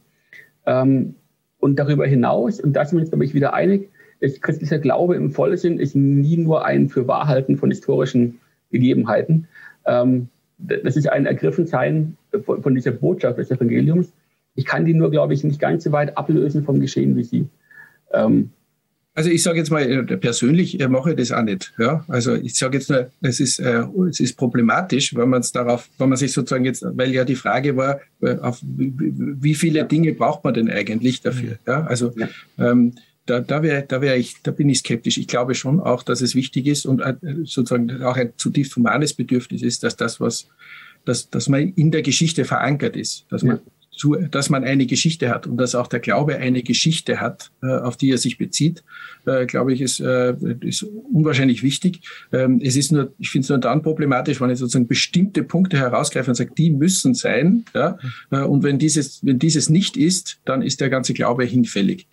Ähm, und darüber hinaus, und da sind wir uns, glaube ich, wieder einig, ist christlicher Glaube im Vollsinn ist nie nur ein für Wahrhalten von historischen Gegebenheiten. Ähm, das ist ein Ergriffensein von, von dieser Botschaft des Evangeliums, ich kann die nur, glaube ich, nicht ganz so weit ablösen vom Geschehen wie Sie. Ähm, also ich sage jetzt mal äh, persönlich, ich mache das auch nicht. Ja? Also ich sage jetzt nur, es ist, äh, es ist problematisch, wenn man es darauf, wenn man sich sozusagen jetzt, weil ja die Frage war, äh, auf wie viele Dinge braucht man denn eigentlich dafür? Ja? Also. Ähm, da, da, wär, da, wär ich, da bin ich skeptisch. Ich glaube schon auch, dass es wichtig ist und äh, sozusagen auch ein zutiefst humanes Bedürfnis ist, dass das, was, dass, dass man in der Geschichte verankert ist, dass man zu, dass man eine Geschichte hat und dass auch der Glaube eine Geschichte hat, äh, auf die er sich bezieht, äh, glaube ich, ist, äh, ist unwahrscheinlich wichtig. Ähm, es ist nur, ich finde es nur dann problematisch, wenn ich sozusagen bestimmte Punkte herausgreife und sage, die müssen sein. Ja? Äh, und wenn dieses, wenn dieses nicht ist, dann ist der ganze Glaube hinfällig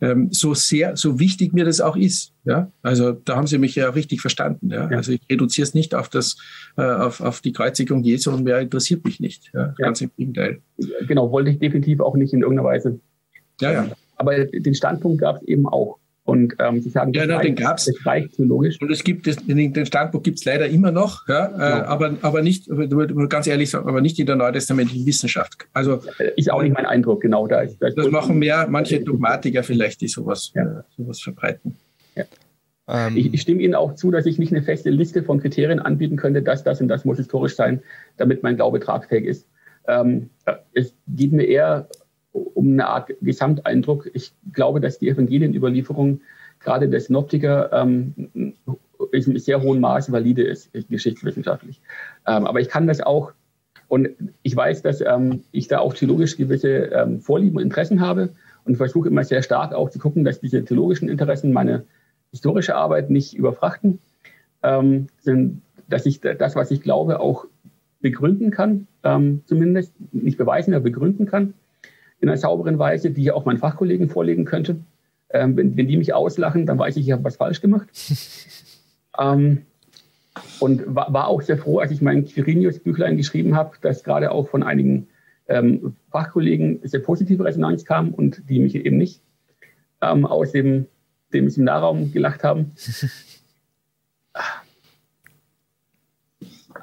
ähm, so sehr, so wichtig mir das auch ist. Ja, also da haben Sie mich ja richtig verstanden. Ja, ja. also ich reduziere es nicht auf das, äh, auf, auf die Kreuzigung Jesu und mehr interessiert mich nicht. Ja, ja. ganz im Gegenteil. Genau, wollte ich definitiv auch nicht in irgendeiner Weise. Ja, ja. Aber den Standpunkt gab es eben auch. Und ähm, Sie sagen, ja, das, na, reicht, den gab's. das reicht theologisch. Und es gibt das, den Standpunkt gibt es leider immer noch, ja, äh, genau. aber, aber nicht, ganz ehrlich sagen, aber nicht in der neutestamentlichen Wissenschaft. Also ist auch nicht mein Eindruck, genau. Da ist, da ist das machen mehr manche Dogmatiker vielleicht, die sowas, ja. äh, sowas verbreiten. Ja. Ähm. Ich, ich, stimme Ihnen auch zu, dass ich nicht eine feste Liste von Kriterien anbieten könnte, dass das und das muss historisch sein, damit mein Glaube tragfähig ist. Ähm, es geht mir eher um eine Art Gesamteindruck. Ich glaube, dass die Evangelienüberlieferung gerade des Synoptiker ähm, in sehr hohem Maße valide ist, geschichtswissenschaftlich. Ähm, aber ich kann das auch, und ich weiß, dass ähm, ich da auch theologisch gewisse ähm, Vorlieben und Interessen habe und versuche immer sehr stark auch zu gucken, dass diese theologischen Interessen meine historische Arbeit nicht überfrachten, ähm, sind, dass ich das, was ich glaube, auch begründen kann, ähm, zumindest nicht beweisen, aber begründen kann in einer sauberen Weise, die ich auch meinen Fachkollegen vorlegen könnte. Ähm, wenn, wenn, die mich auslachen, dann weiß ich, ich habe was falsch gemacht. ähm, und war, war, auch sehr froh, als ich mein Quirinius-Büchlein geschrieben habe, dass gerade auch von einigen ähm, Fachkollegen sehr positive Resonanz kam und die mich eben nicht ähm, aus dem, dem Seminarraum gelacht haben.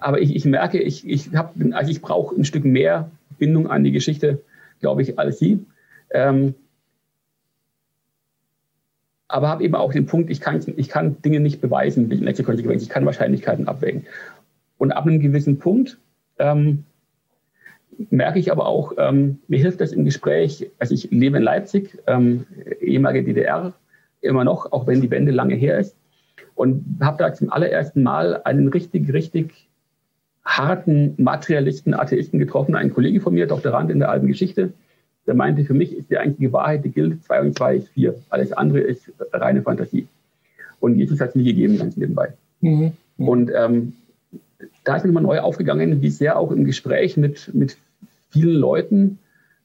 Aber ich, ich merke, ich, ich, also ich brauche ein Stück mehr Bindung an die Geschichte, glaube ich, als Sie. Ähm, aber habe eben auch den Punkt, ich kann, ich kann Dinge nicht beweisen, in letzter Konsequenz. Ich kann Wahrscheinlichkeiten abwägen. Und ab einem gewissen Punkt ähm, merke ich aber auch, ähm, mir hilft das im Gespräch, also ich lebe in Leipzig, ähm, ehemalige DDR, immer noch, auch wenn die Wende lange her ist. Und habe da zum allerersten Mal einen richtig, richtig harten Materialisten, Atheisten getroffen. Ein Kollege von mir, Doktorand in der alten Geschichte, der meinte, für mich ist die einzige Wahrheit, die gilt, zwei und zwei ist vier. Alles andere ist reine Fantasie. Und Jesus hat es nie gegeben, ganz nebenbei. Mhm. Und ähm, da ist mir mal neu aufgegangen, wie sehr auch im Gespräch mit, mit vielen Leuten,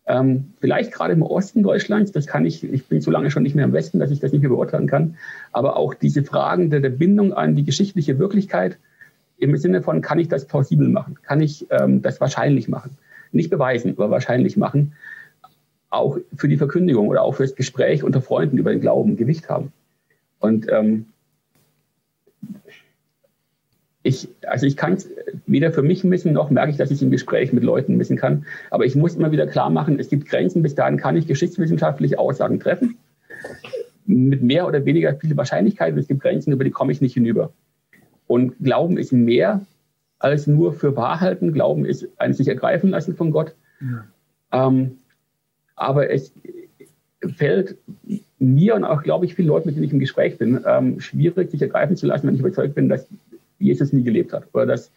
ähm, vielleicht gerade im Osten Deutschlands, das kann ich, ich bin so lange schon nicht mehr im Westen, dass ich das nicht mehr beurteilen kann, aber auch diese Fragen der, der Bindung an die geschichtliche Wirklichkeit im Sinne von, kann ich das plausibel machen? Kann ich ähm, das wahrscheinlich machen? Nicht beweisen, aber wahrscheinlich machen, auch für die Verkündigung oder auch für das Gespräch unter Freunden über den Glauben Gewicht haben. Und ähm, ich, also ich kann es weder für mich missen, noch merke ich, dass ich im Gespräch mit Leuten missen kann. Aber ich muss immer wieder klar machen, es gibt Grenzen, bis dahin kann ich geschichtswissenschaftliche Aussagen treffen. Mit mehr oder weniger viel Wahrscheinlichkeit. Und es gibt Grenzen, über die komme ich nicht hinüber. Und Glauben ist mehr als nur für Wahrhalten. Glauben ist ein sich ergreifen lassen von Gott. Ja. Ähm, aber es fällt mir und auch, glaube ich, vielen Leuten, mit denen ich im Gespräch bin, ähm, schwierig, sich ergreifen zu lassen, wenn ich überzeugt bin, dass Jesus nie gelebt hat oder dass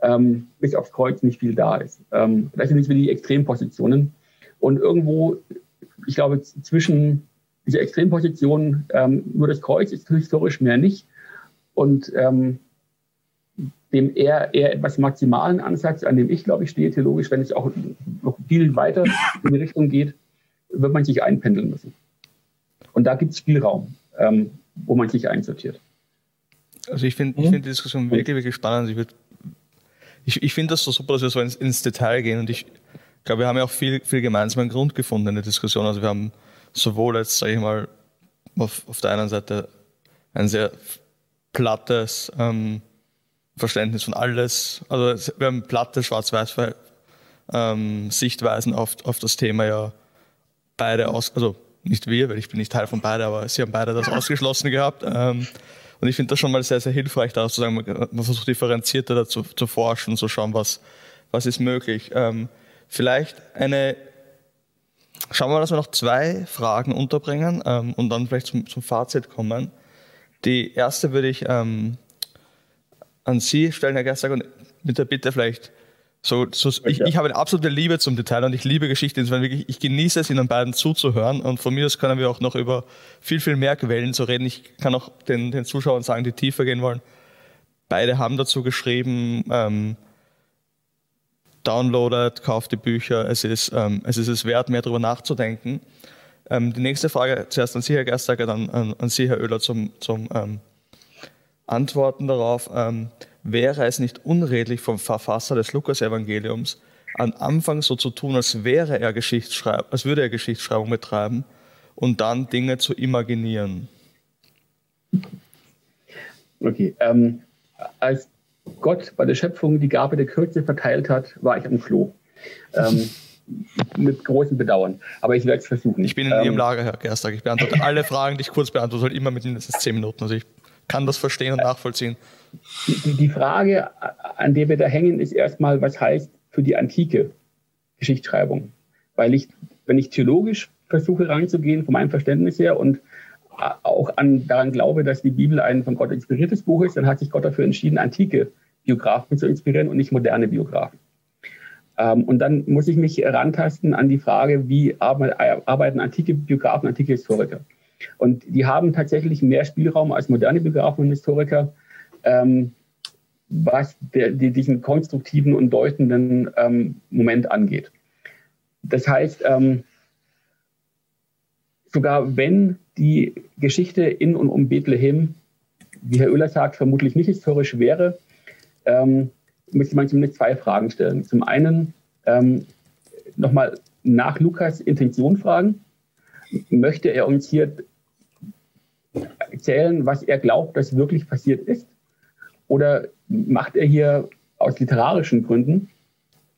ähm, bis aufs Kreuz nicht viel da ist. Ähm, das sind nicht die Extrempositionen. Und irgendwo, ich glaube, zwischen dieser Extremposition, ähm, nur das Kreuz ist historisch mehr nicht. Und ähm, dem eher, eher etwas maximalen Ansatz, an dem ich, glaube ich, stehe, theologisch, wenn es auch noch viel weiter in die Richtung geht, wird man sich einpendeln müssen. Und da gibt es Spielraum, ähm, wo man sich einsortiert. Also ich finde mhm. find die Diskussion wirklich, wirklich spannend. Ich, ich, ich finde das so super, dass wir so ins, ins, Detail gehen und ich glaube, wir haben ja auch viel, viel gemeinsamen Grund gefunden in der Diskussion. Also wir haben sowohl jetzt, sage ich mal, auf, auf der einen Seite ein sehr plattes ähm, Verständnis von alles, also wir haben platte Schwarz-Weiß ähm, Sichtweisen auf, auf das Thema ja beide aus, also nicht wir, weil ich bin nicht Teil von beide, aber sie haben beide das ausgeschlossen gehabt. Ähm, und ich finde das schon mal sehr, sehr hilfreich, da zu sagen, man versucht differenzierter dazu zu forschen, zu schauen, was, was ist möglich. Ähm, vielleicht eine, schauen wir mal, dass wir noch zwei Fragen unterbringen und dann vielleicht zum, zum Fazit kommen. Die erste würde ich ähm, an Sie stellen, Herr Gerstag, und mit der Bitte vielleicht, so, so ich, ich, habe eine absolute Liebe zum Detail und ich liebe Geschichte. Insofern wirklich, ich genieße es, Ihnen beiden zuzuhören. Und von mir aus können wir auch noch über viel, viel mehr Quellen zu reden. Ich kann auch den, den Zuschauern sagen, die tiefer gehen wollen. Beide haben dazu geschrieben, ähm, downloadet, kauft die Bücher. Es ist, ähm, es ist es wert, mehr darüber nachzudenken. Ähm, die nächste Frage zuerst an Sie, Herr Gerstager, dann an, an Sie, Herr Oehler, zum, zum ähm, Antworten darauf. Ähm, wäre es nicht unredlich vom Verfasser des Lukas-Evangeliums, am Anfang so zu tun, als wäre er Geschichtsschreib als würde er Geschichtsschreibung betreiben und dann Dinge zu imaginieren? Okay. Ähm, als Gott bei der Schöpfung die Gabe der Kürze verteilt hat, war ich am Klo. Ähm, mit großem Bedauern. Aber ich werde es versuchen. Ich bin in ähm, Ihrem Lager, Herr Gerstag. Ich beantworte alle Fragen, die ich kurz beantworte, soll immer mit mindestens zehn Minuten. Also ich kann das verstehen und nachvollziehen. Die, die Frage, an der wir da hängen, ist erstmal, was heißt für die antike Geschichtsschreibung? Weil ich, wenn ich theologisch versuche ranzugehen, von meinem Verständnis her und auch an, daran glaube, dass die Bibel ein von Gott inspiriertes Buch ist, dann hat sich Gott dafür entschieden, antike Biografen zu inspirieren und nicht moderne Biografen. Ähm, und dann muss ich mich rantasten an die Frage, wie arbeiten antike Biografen, antike Historiker. Und die haben tatsächlich mehr Spielraum als moderne Biografen und Historiker, ähm, was der, die, diesen konstruktiven und deutenden ähm, Moment angeht. Das heißt, ähm, sogar wenn die Geschichte in und um Bethlehem, wie Herr Oehler sagt, vermutlich nicht historisch wäre, ähm, müsste man zumindest zwei Fragen stellen. Zum einen ähm, nochmal nach Lukas Intention fragen möchte er uns hier erzählen, was er glaubt, dass wirklich passiert ist? Oder macht er hier aus literarischen Gründen,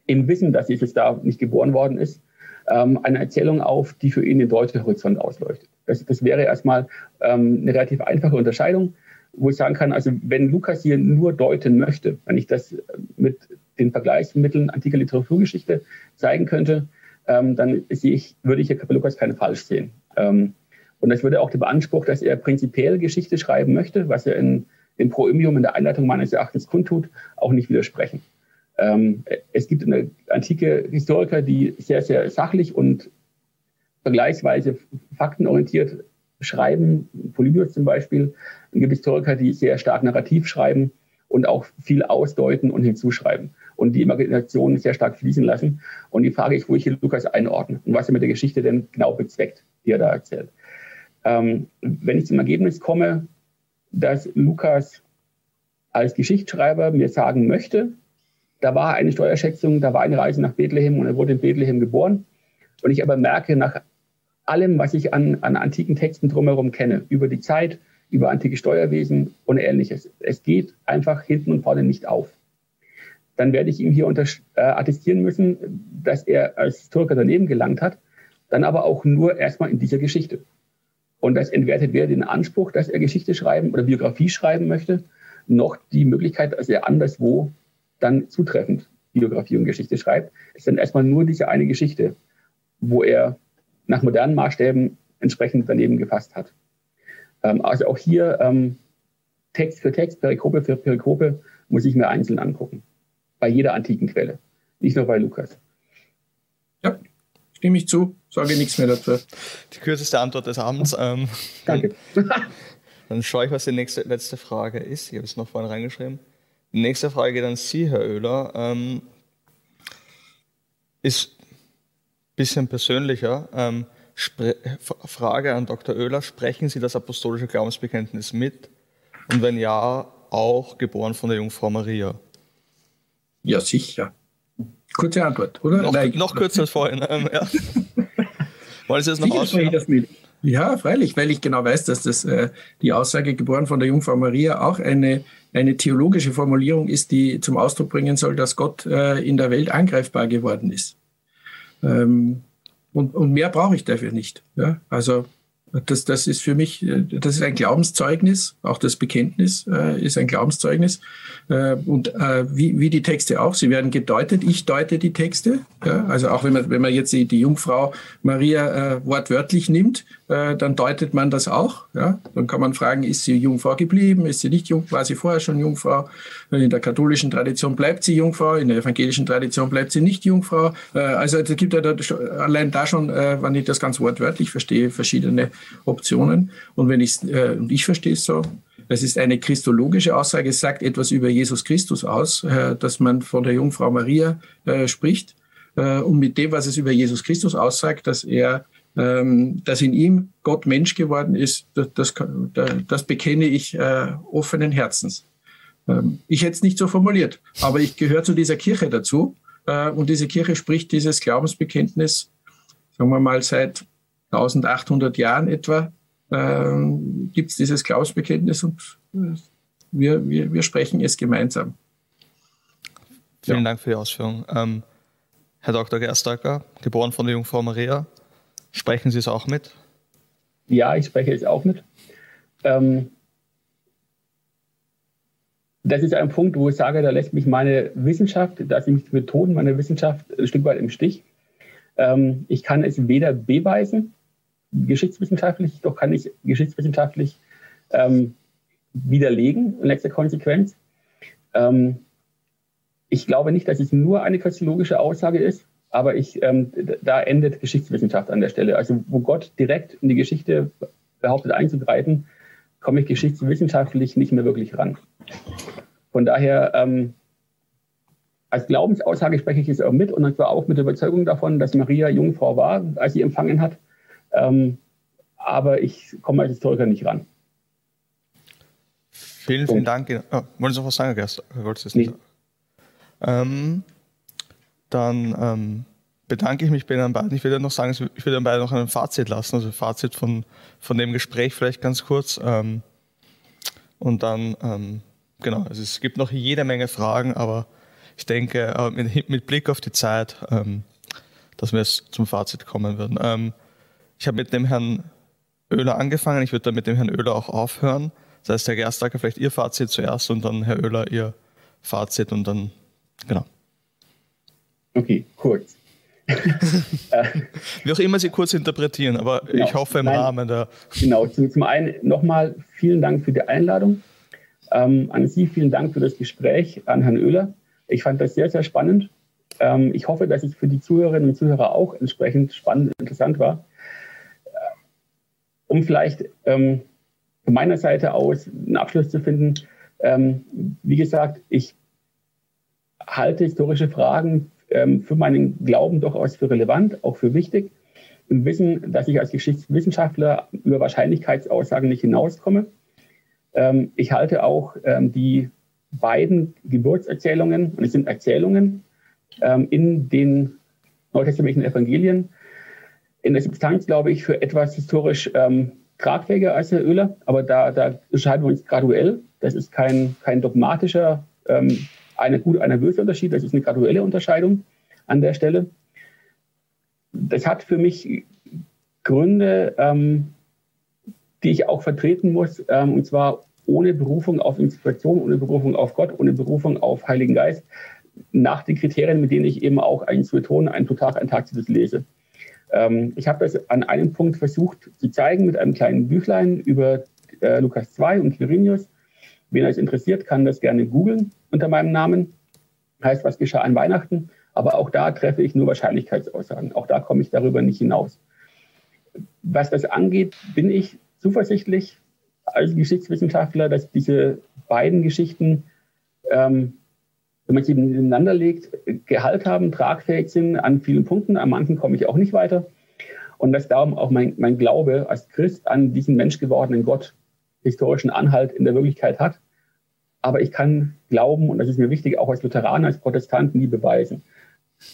im Wissen, dass Jesus da nicht geboren worden ist, ähm, eine Erzählung auf, die für ihn den deutschen Horizont ausleuchtet? Das, das wäre erstmal ähm, eine relativ einfache Unterscheidung, wo ich sagen kann, also wenn Lukas hier nur deuten möchte, wenn ich das mit den Vergleichsmitteln antiker Literaturgeschichte zeigen könnte, ähm, dann ich, würde ich hier Lukas keine falsch sehen. Ähm, und das würde auch der Beanspruch, dass er prinzipiell Geschichte schreiben möchte, was er in, in Proimium in der Einleitung meines Erachtens kundtut, auch nicht widersprechen. Ähm, es gibt eine antike Historiker, die sehr, sehr sachlich und vergleichsweise faktenorientiert schreiben, Polybius zum Beispiel. Dann gibt es Historiker, die sehr stark narrativ schreiben und auch viel ausdeuten und hinzuschreiben und die Imagination sehr stark fließen lassen. Und die Frage ist, wo ich hier Lukas einordne und was er mit der Geschichte denn genau bezweckt, die er da erzählt. Ähm, wenn ich zum Ergebnis komme, dass Lukas als Geschichtsschreiber mir sagen möchte, da war eine Steuerschätzung, da war eine Reise nach Bethlehem und er wurde in Bethlehem geboren. Und ich aber merke, nach allem, was ich an, an antiken Texten drumherum kenne, über die Zeit, über antike Steuerwesen und ähnliches, es geht einfach hinten und vorne nicht auf. Dann werde ich ihm hier unter, äh, attestieren müssen, dass er als Historiker daneben gelangt hat, dann aber auch nur erstmal in dieser Geschichte. Und das entwertet weder den Anspruch, dass er Geschichte schreiben oder Biografie schreiben möchte, noch die Möglichkeit, dass er anderswo dann zutreffend Biografie und Geschichte schreibt. Es ist dann erstmal nur diese eine Geschichte, wo er nach modernen Maßstäben entsprechend daneben gefasst hat. Ähm, also auch hier ähm, Text für Text, Perikope für Perikope muss ich mir einzeln angucken. Bei jeder antiken Quelle, nicht nur bei Lukas. Ja, stimme ich zu, sage nichts mehr dazu. Die kürzeste Antwort des Abends. Ähm, Danke. Dann schaue ich, was die nächste, letzte Frage ist. Ich habe es noch vorhin reingeschrieben. Die nächste Frage geht an Sie, Herr Oehler. Ähm, ist ein bisschen persönlicher. Ähm, Frage an Dr. Oehler. Sprechen Sie das apostolische Glaubensbekenntnis mit? Und wenn ja, auch geboren von der Jungfrau Maria? Ja, sicher. Kurze Antwort, oder? Noch, noch kürzer als vorhin. Ähm, ja. Wollen Sie das noch ausführen? Ja, freilich, weil ich genau weiß, dass das äh, die Aussage geboren von der Jungfrau Maria auch eine, eine theologische Formulierung ist, die zum Ausdruck bringen soll, dass Gott äh, in der Welt angreifbar geworden ist. Ähm, und, und mehr brauche ich dafür nicht. Ja? Also das, das ist für mich, äh, das ist ein Glaubenszeugnis, auch das Bekenntnis äh, ist ein Glaubenszeugnis. Äh, und äh, wie, wie die Texte auch, sie werden gedeutet, ich deute die Texte. Ja? Also auch wenn man, wenn man jetzt die, die Jungfrau Maria äh, wortwörtlich nimmt, äh, dann deutet man das auch. Ja? Dann kann man fragen, ist sie Jungfrau geblieben, ist sie nicht Jungfrau, war sie vorher schon Jungfrau? In der katholischen Tradition bleibt sie Jungfrau, in der evangelischen Tradition bleibt sie nicht Jungfrau. Äh, also es gibt ja da, allein da schon, äh, wenn ich das ganz wortwörtlich verstehe, verschiedene Optionen. Und wenn ich äh, und ich verstehe es so, es ist eine christologische Aussage, es sagt etwas über Jesus Christus aus, äh, dass man von der Jungfrau Maria äh, spricht. Äh, und mit dem, was es über Jesus Christus aussagt, dass er ähm, dass in ihm Gott Mensch geworden ist, das, das, das bekenne ich äh, offenen Herzens. Ähm, ich hätte es nicht so formuliert, aber ich gehöre zu dieser Kirche dazu äh, und diese Kirche spricht dieses Glaubensbekenntnis, sagen wir mal, seit 1800 Jahren etwa ähm, gibt es dieses Glaubensbekenntnis und äh, wir, wir, wir sprechen es gemeinsam. Vielen ja. Dank für die Ausführung. Ähm, Herr Dr. Gerstacker, geboren von der Jungfrau Maria, sprechen Sie es auch mit? Ja, ich spreche es auch mit. Ähm, das ist ein Punkt, wo ich sage, da lässt mich meine Wissenschaft, dass ich mich Methoden meiner Wissenschaft ein Stück weit im Stich. Ähm, ich kann es weder beweisen, geschichtswissenschaftlich, doch kann ich geschichtswissenschaftlich ähm, widerlegen in letzter Konsequenz. Ähm, ich glaube nicht, dass es nur eine christologische Aussage ist, aber ich, ähm, da endet Geschichtswissenschaft an der Stelle. Also wo Gott direkt in die Geschichte behauptet einzugreifen, komme ich geschichtswissenschaftlich nicht mehr wirklich ran. Von daher, ähm, als Glaubensaussage spreche ich es auch mit und zwar auch mit der Überzeugung davon, dass Maria Jungfrau war, als sie empfangen hat. Ähm, aber ich komme als Historiker nicht ran. Vielen, vielen Dank. Oh, wollen Sie noch was sagen, Herr Gerst? Nee. Ähm, dann ähm, bedanke ich mich bei Ihnen beiden. Ich würde noch sagen, ich würde Ihnen beiden noch ein Fazit lassen, also Fazit von, von dem Gespräch vielleicht ganz kurz. Ähm, und dann, ähm, genau, also es gibt noch jede Menge Fragen, aber ich denke, äh, mit, mit, Blick auf die Zeit, ähm, dass wir jetzt zum Fazit kommen würden. Ähm, ich habe mit dem Herrn Oehler angefangen. Ich würde dann mit dem Herrn Oehler auch aufhören. Das heißt, Herr Gerstacker, vielleicht Ihr Fazit zuerst und dann Herr Oehler Ihr Fazit und dann, genau. Okay, kurz. Wie auch immer Sie kurz interpretieren, aber genau. ich hoffe im Nein, Rahmen der. Genau, zum, zum einen nochmal vielen Dank für die Einladung. Ähm, an Sie vielen Dank für das Gespräch, an Herrn Oehler. Ich fand das sehr, sehr spannend. Ähm, ich hoffe, dass es für die Zuhörerinnen und Zuhörer auch entsprechend spannend und interessant war. um vielleicht ähm, von meiner Seite aus einen Abschluss zu finden, ähm, wie gesagt, ich halte historische Fragen ähm, für meinen Glauben durchaus für relevant, auch für wichtig. Im Wissen, dass ich als Geschichtswissenschaftler über Wahrscheinlichkeitsaussagen nicht hinauskomme. Ähm, ich halte auch ähm, die beiden Geburtserzählungen, und es sind Erzählungen, ähm, in den neutestamentlichen Evangelien, in der Substanz, glaube ich, für etwas historisch ähm, tragfähiger als Herr Oehler, aber da, da unterscheiden wir uns graduell. Das ist kein, kein dogmatischer, ähm, einer gut, einer böse Unterschied, das ist eine graduelle Unterscheidung an der Stelle. Das hat für mich Gründe, ähm, die ich auch vertreten muss, ähm, und zwar ohne Berufung auf Inspiration, ohne Berufung auf Gott, ohne Berufung auf Heiligen Geist, nach den Kriterien, mit denen ich eben auch ein Sueton, ein Plutarch, ein Tacitus lese. Ähm, ich habe das an einem Punkt versucht zu zeigen mit einem kleinen Büchlein über äh, Lukas 2 und Quirinius. Wen es interessiert, kann das gerne googeln unter meinem Namen. Heißt, was geschah an Weihnachten. Aber auch da treffe ich nur Wahrscheinlichkeitsaussagen. Auch da komme ich darüber nicht hinaus. Was das angeht, bin ich zuversichtlich als Geschichtswissenschaftler, dass diese beiden Geschichten, ähm, wenn man sie nebeneinander legt, Gehalt haben, tragfähig sind an vielen Punkten. An manchen komme ich auch nicht weiter. Und dass darum auch mein, mein Glaube als Christ an diesen menschgewordenen Gott historischen Anhalt in der Wirklichkeit hat. Aber ich kann glauben, und das ist mir wichtig, auch als Lutheraner, als Protestanten nie beweisen.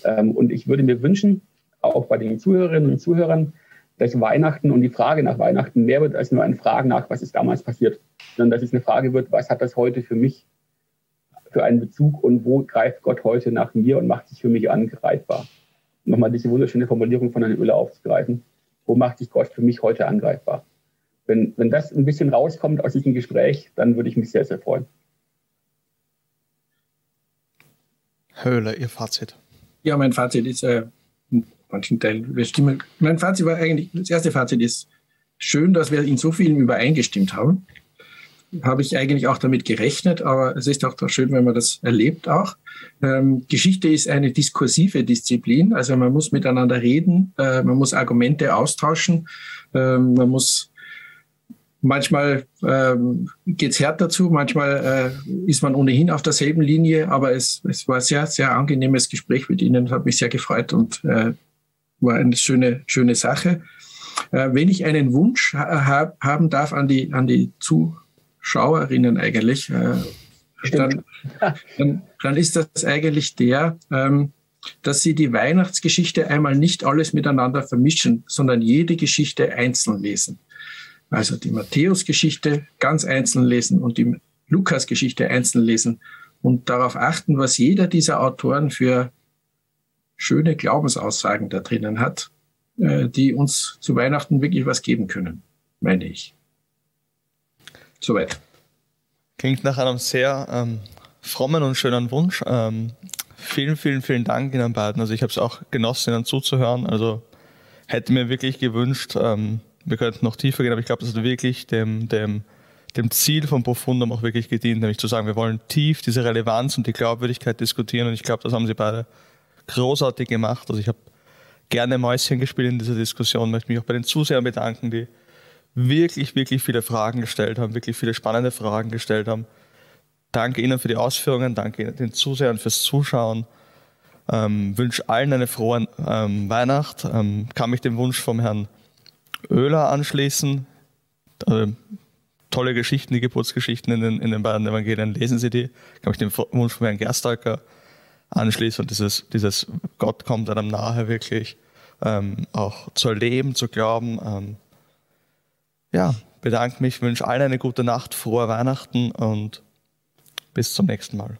Ähm, und ich würde mir wünschen, auch bei den Zuhörerinnen und Zuhörern, dass Weihnachten und die Frage nach Weihnachten mehr wird als nur eine Frage nach, was ist damals passiert, sondern dass es eine Frage wird, was hat das heute für mich für einen Bezug und wo greift Gott heute nach mir und macht sich für mich angreifbar. Nochmal diese wunderschöne Formulierung von Herrn Öler aufzugreifen. Wo macht sich Gott für mich heute angreifbar? Wenn, wenn das ein bisschen rauskommt aus diesem Gespräch, dann würde ich mich sehr, sehr freuen. Höhle, Ihr Fazit. Ja, mein Fazit ist äh, in manchen Teilen, wir stimmen. Mein Fazit war eigentlich, das erste Fazit ist schön, dass wir in so vielen übereingestimmt haben. Habe ich eigentlich auch damit gerechnet, aber es ist auch schön, wenn man das erlebt auch. Ähm, Geschichte ist eine diskursive Disziplin, also man muss miteinander reden, äh, man muss Argumente austauschen, äh, man muss Manchmal ähm, geht es härter zu, manchmal äh, ist man ohnehin auf derselben Linie, aber es, es war ein sehr, sehr angenehmes Gespräch mit Ihnen, hat mich sehr gefreut und äh, war eine schöne, schöne Sache. Äh, wenn ich einen Wunsch ha haben darf an die, an die Zuschauerinnen eigentlich, äh, dann, dann, dann, ist das eigentlich der, ähm, dass sie die Weihnachtsgeschichte einmal nicht alles miteinander vermischen, sondern jede Geschichte einzeln lesen. Also die Matthäus-Geschichte ganz einzeln lesen und die Lukas-Geschichte einzeln lesen und darauf achten, was jeder dieser Autoren für schöne Glaubensaussagen da drinnen hat, äh, die uns zu Weihnachten wirklich was geben können, meine ich. Soweit. Klingt nach einem sehr ähm, frommen und schönen Wunsch. Ähm, vielen, vielen, vielen Dank Ihnen beiden. Also ich habe es auch genossen, Ihnen zuzuhören. Also hätte mir wirklich gewünscht, ähm, wir könnten noch tiefer gehen, aber ich glaube, das hat wirklich dem, dem, dem Ziel von Profundum auch wirklich gedient, nämlich zu sagen, wir wollen tief diese Relevanz und die Glaubwürdigkeit diskutieren und ich glaube, das haben sie beide großartig gemacht. Also ich habe gerne Mäuschen gespielt in dieser Diskussion, möchte mich auch bei den Zusehern bedanken, die wirklich, wirklich viele Fragen gestellt haben, wirklich viele spannende Fragen gestellt haben. Danke Ihnen für die Ausführungen, danke den Zusehern fürs Zuschauen. Ähm, wünsche allen eine frohe ähm, Weihnacht. Ähm, kann mich dem Wunsch vom Herrn Öler anschließen. Also, tolle Geschichten, die Geburtsgeschichten in den, in den beiden Evangelien, lesen Sie die. Kann ich den Wunsch von Herrn Gerstalker anschließen und dieses, dieses Gott kommt einem nahe wirklich ähm, auch zu erleben, zu glauben. Ähm, ja, bedanke mich, wünsche allen eine gute Nacht, frohe Weihnachten und bis zum nächsten Mal.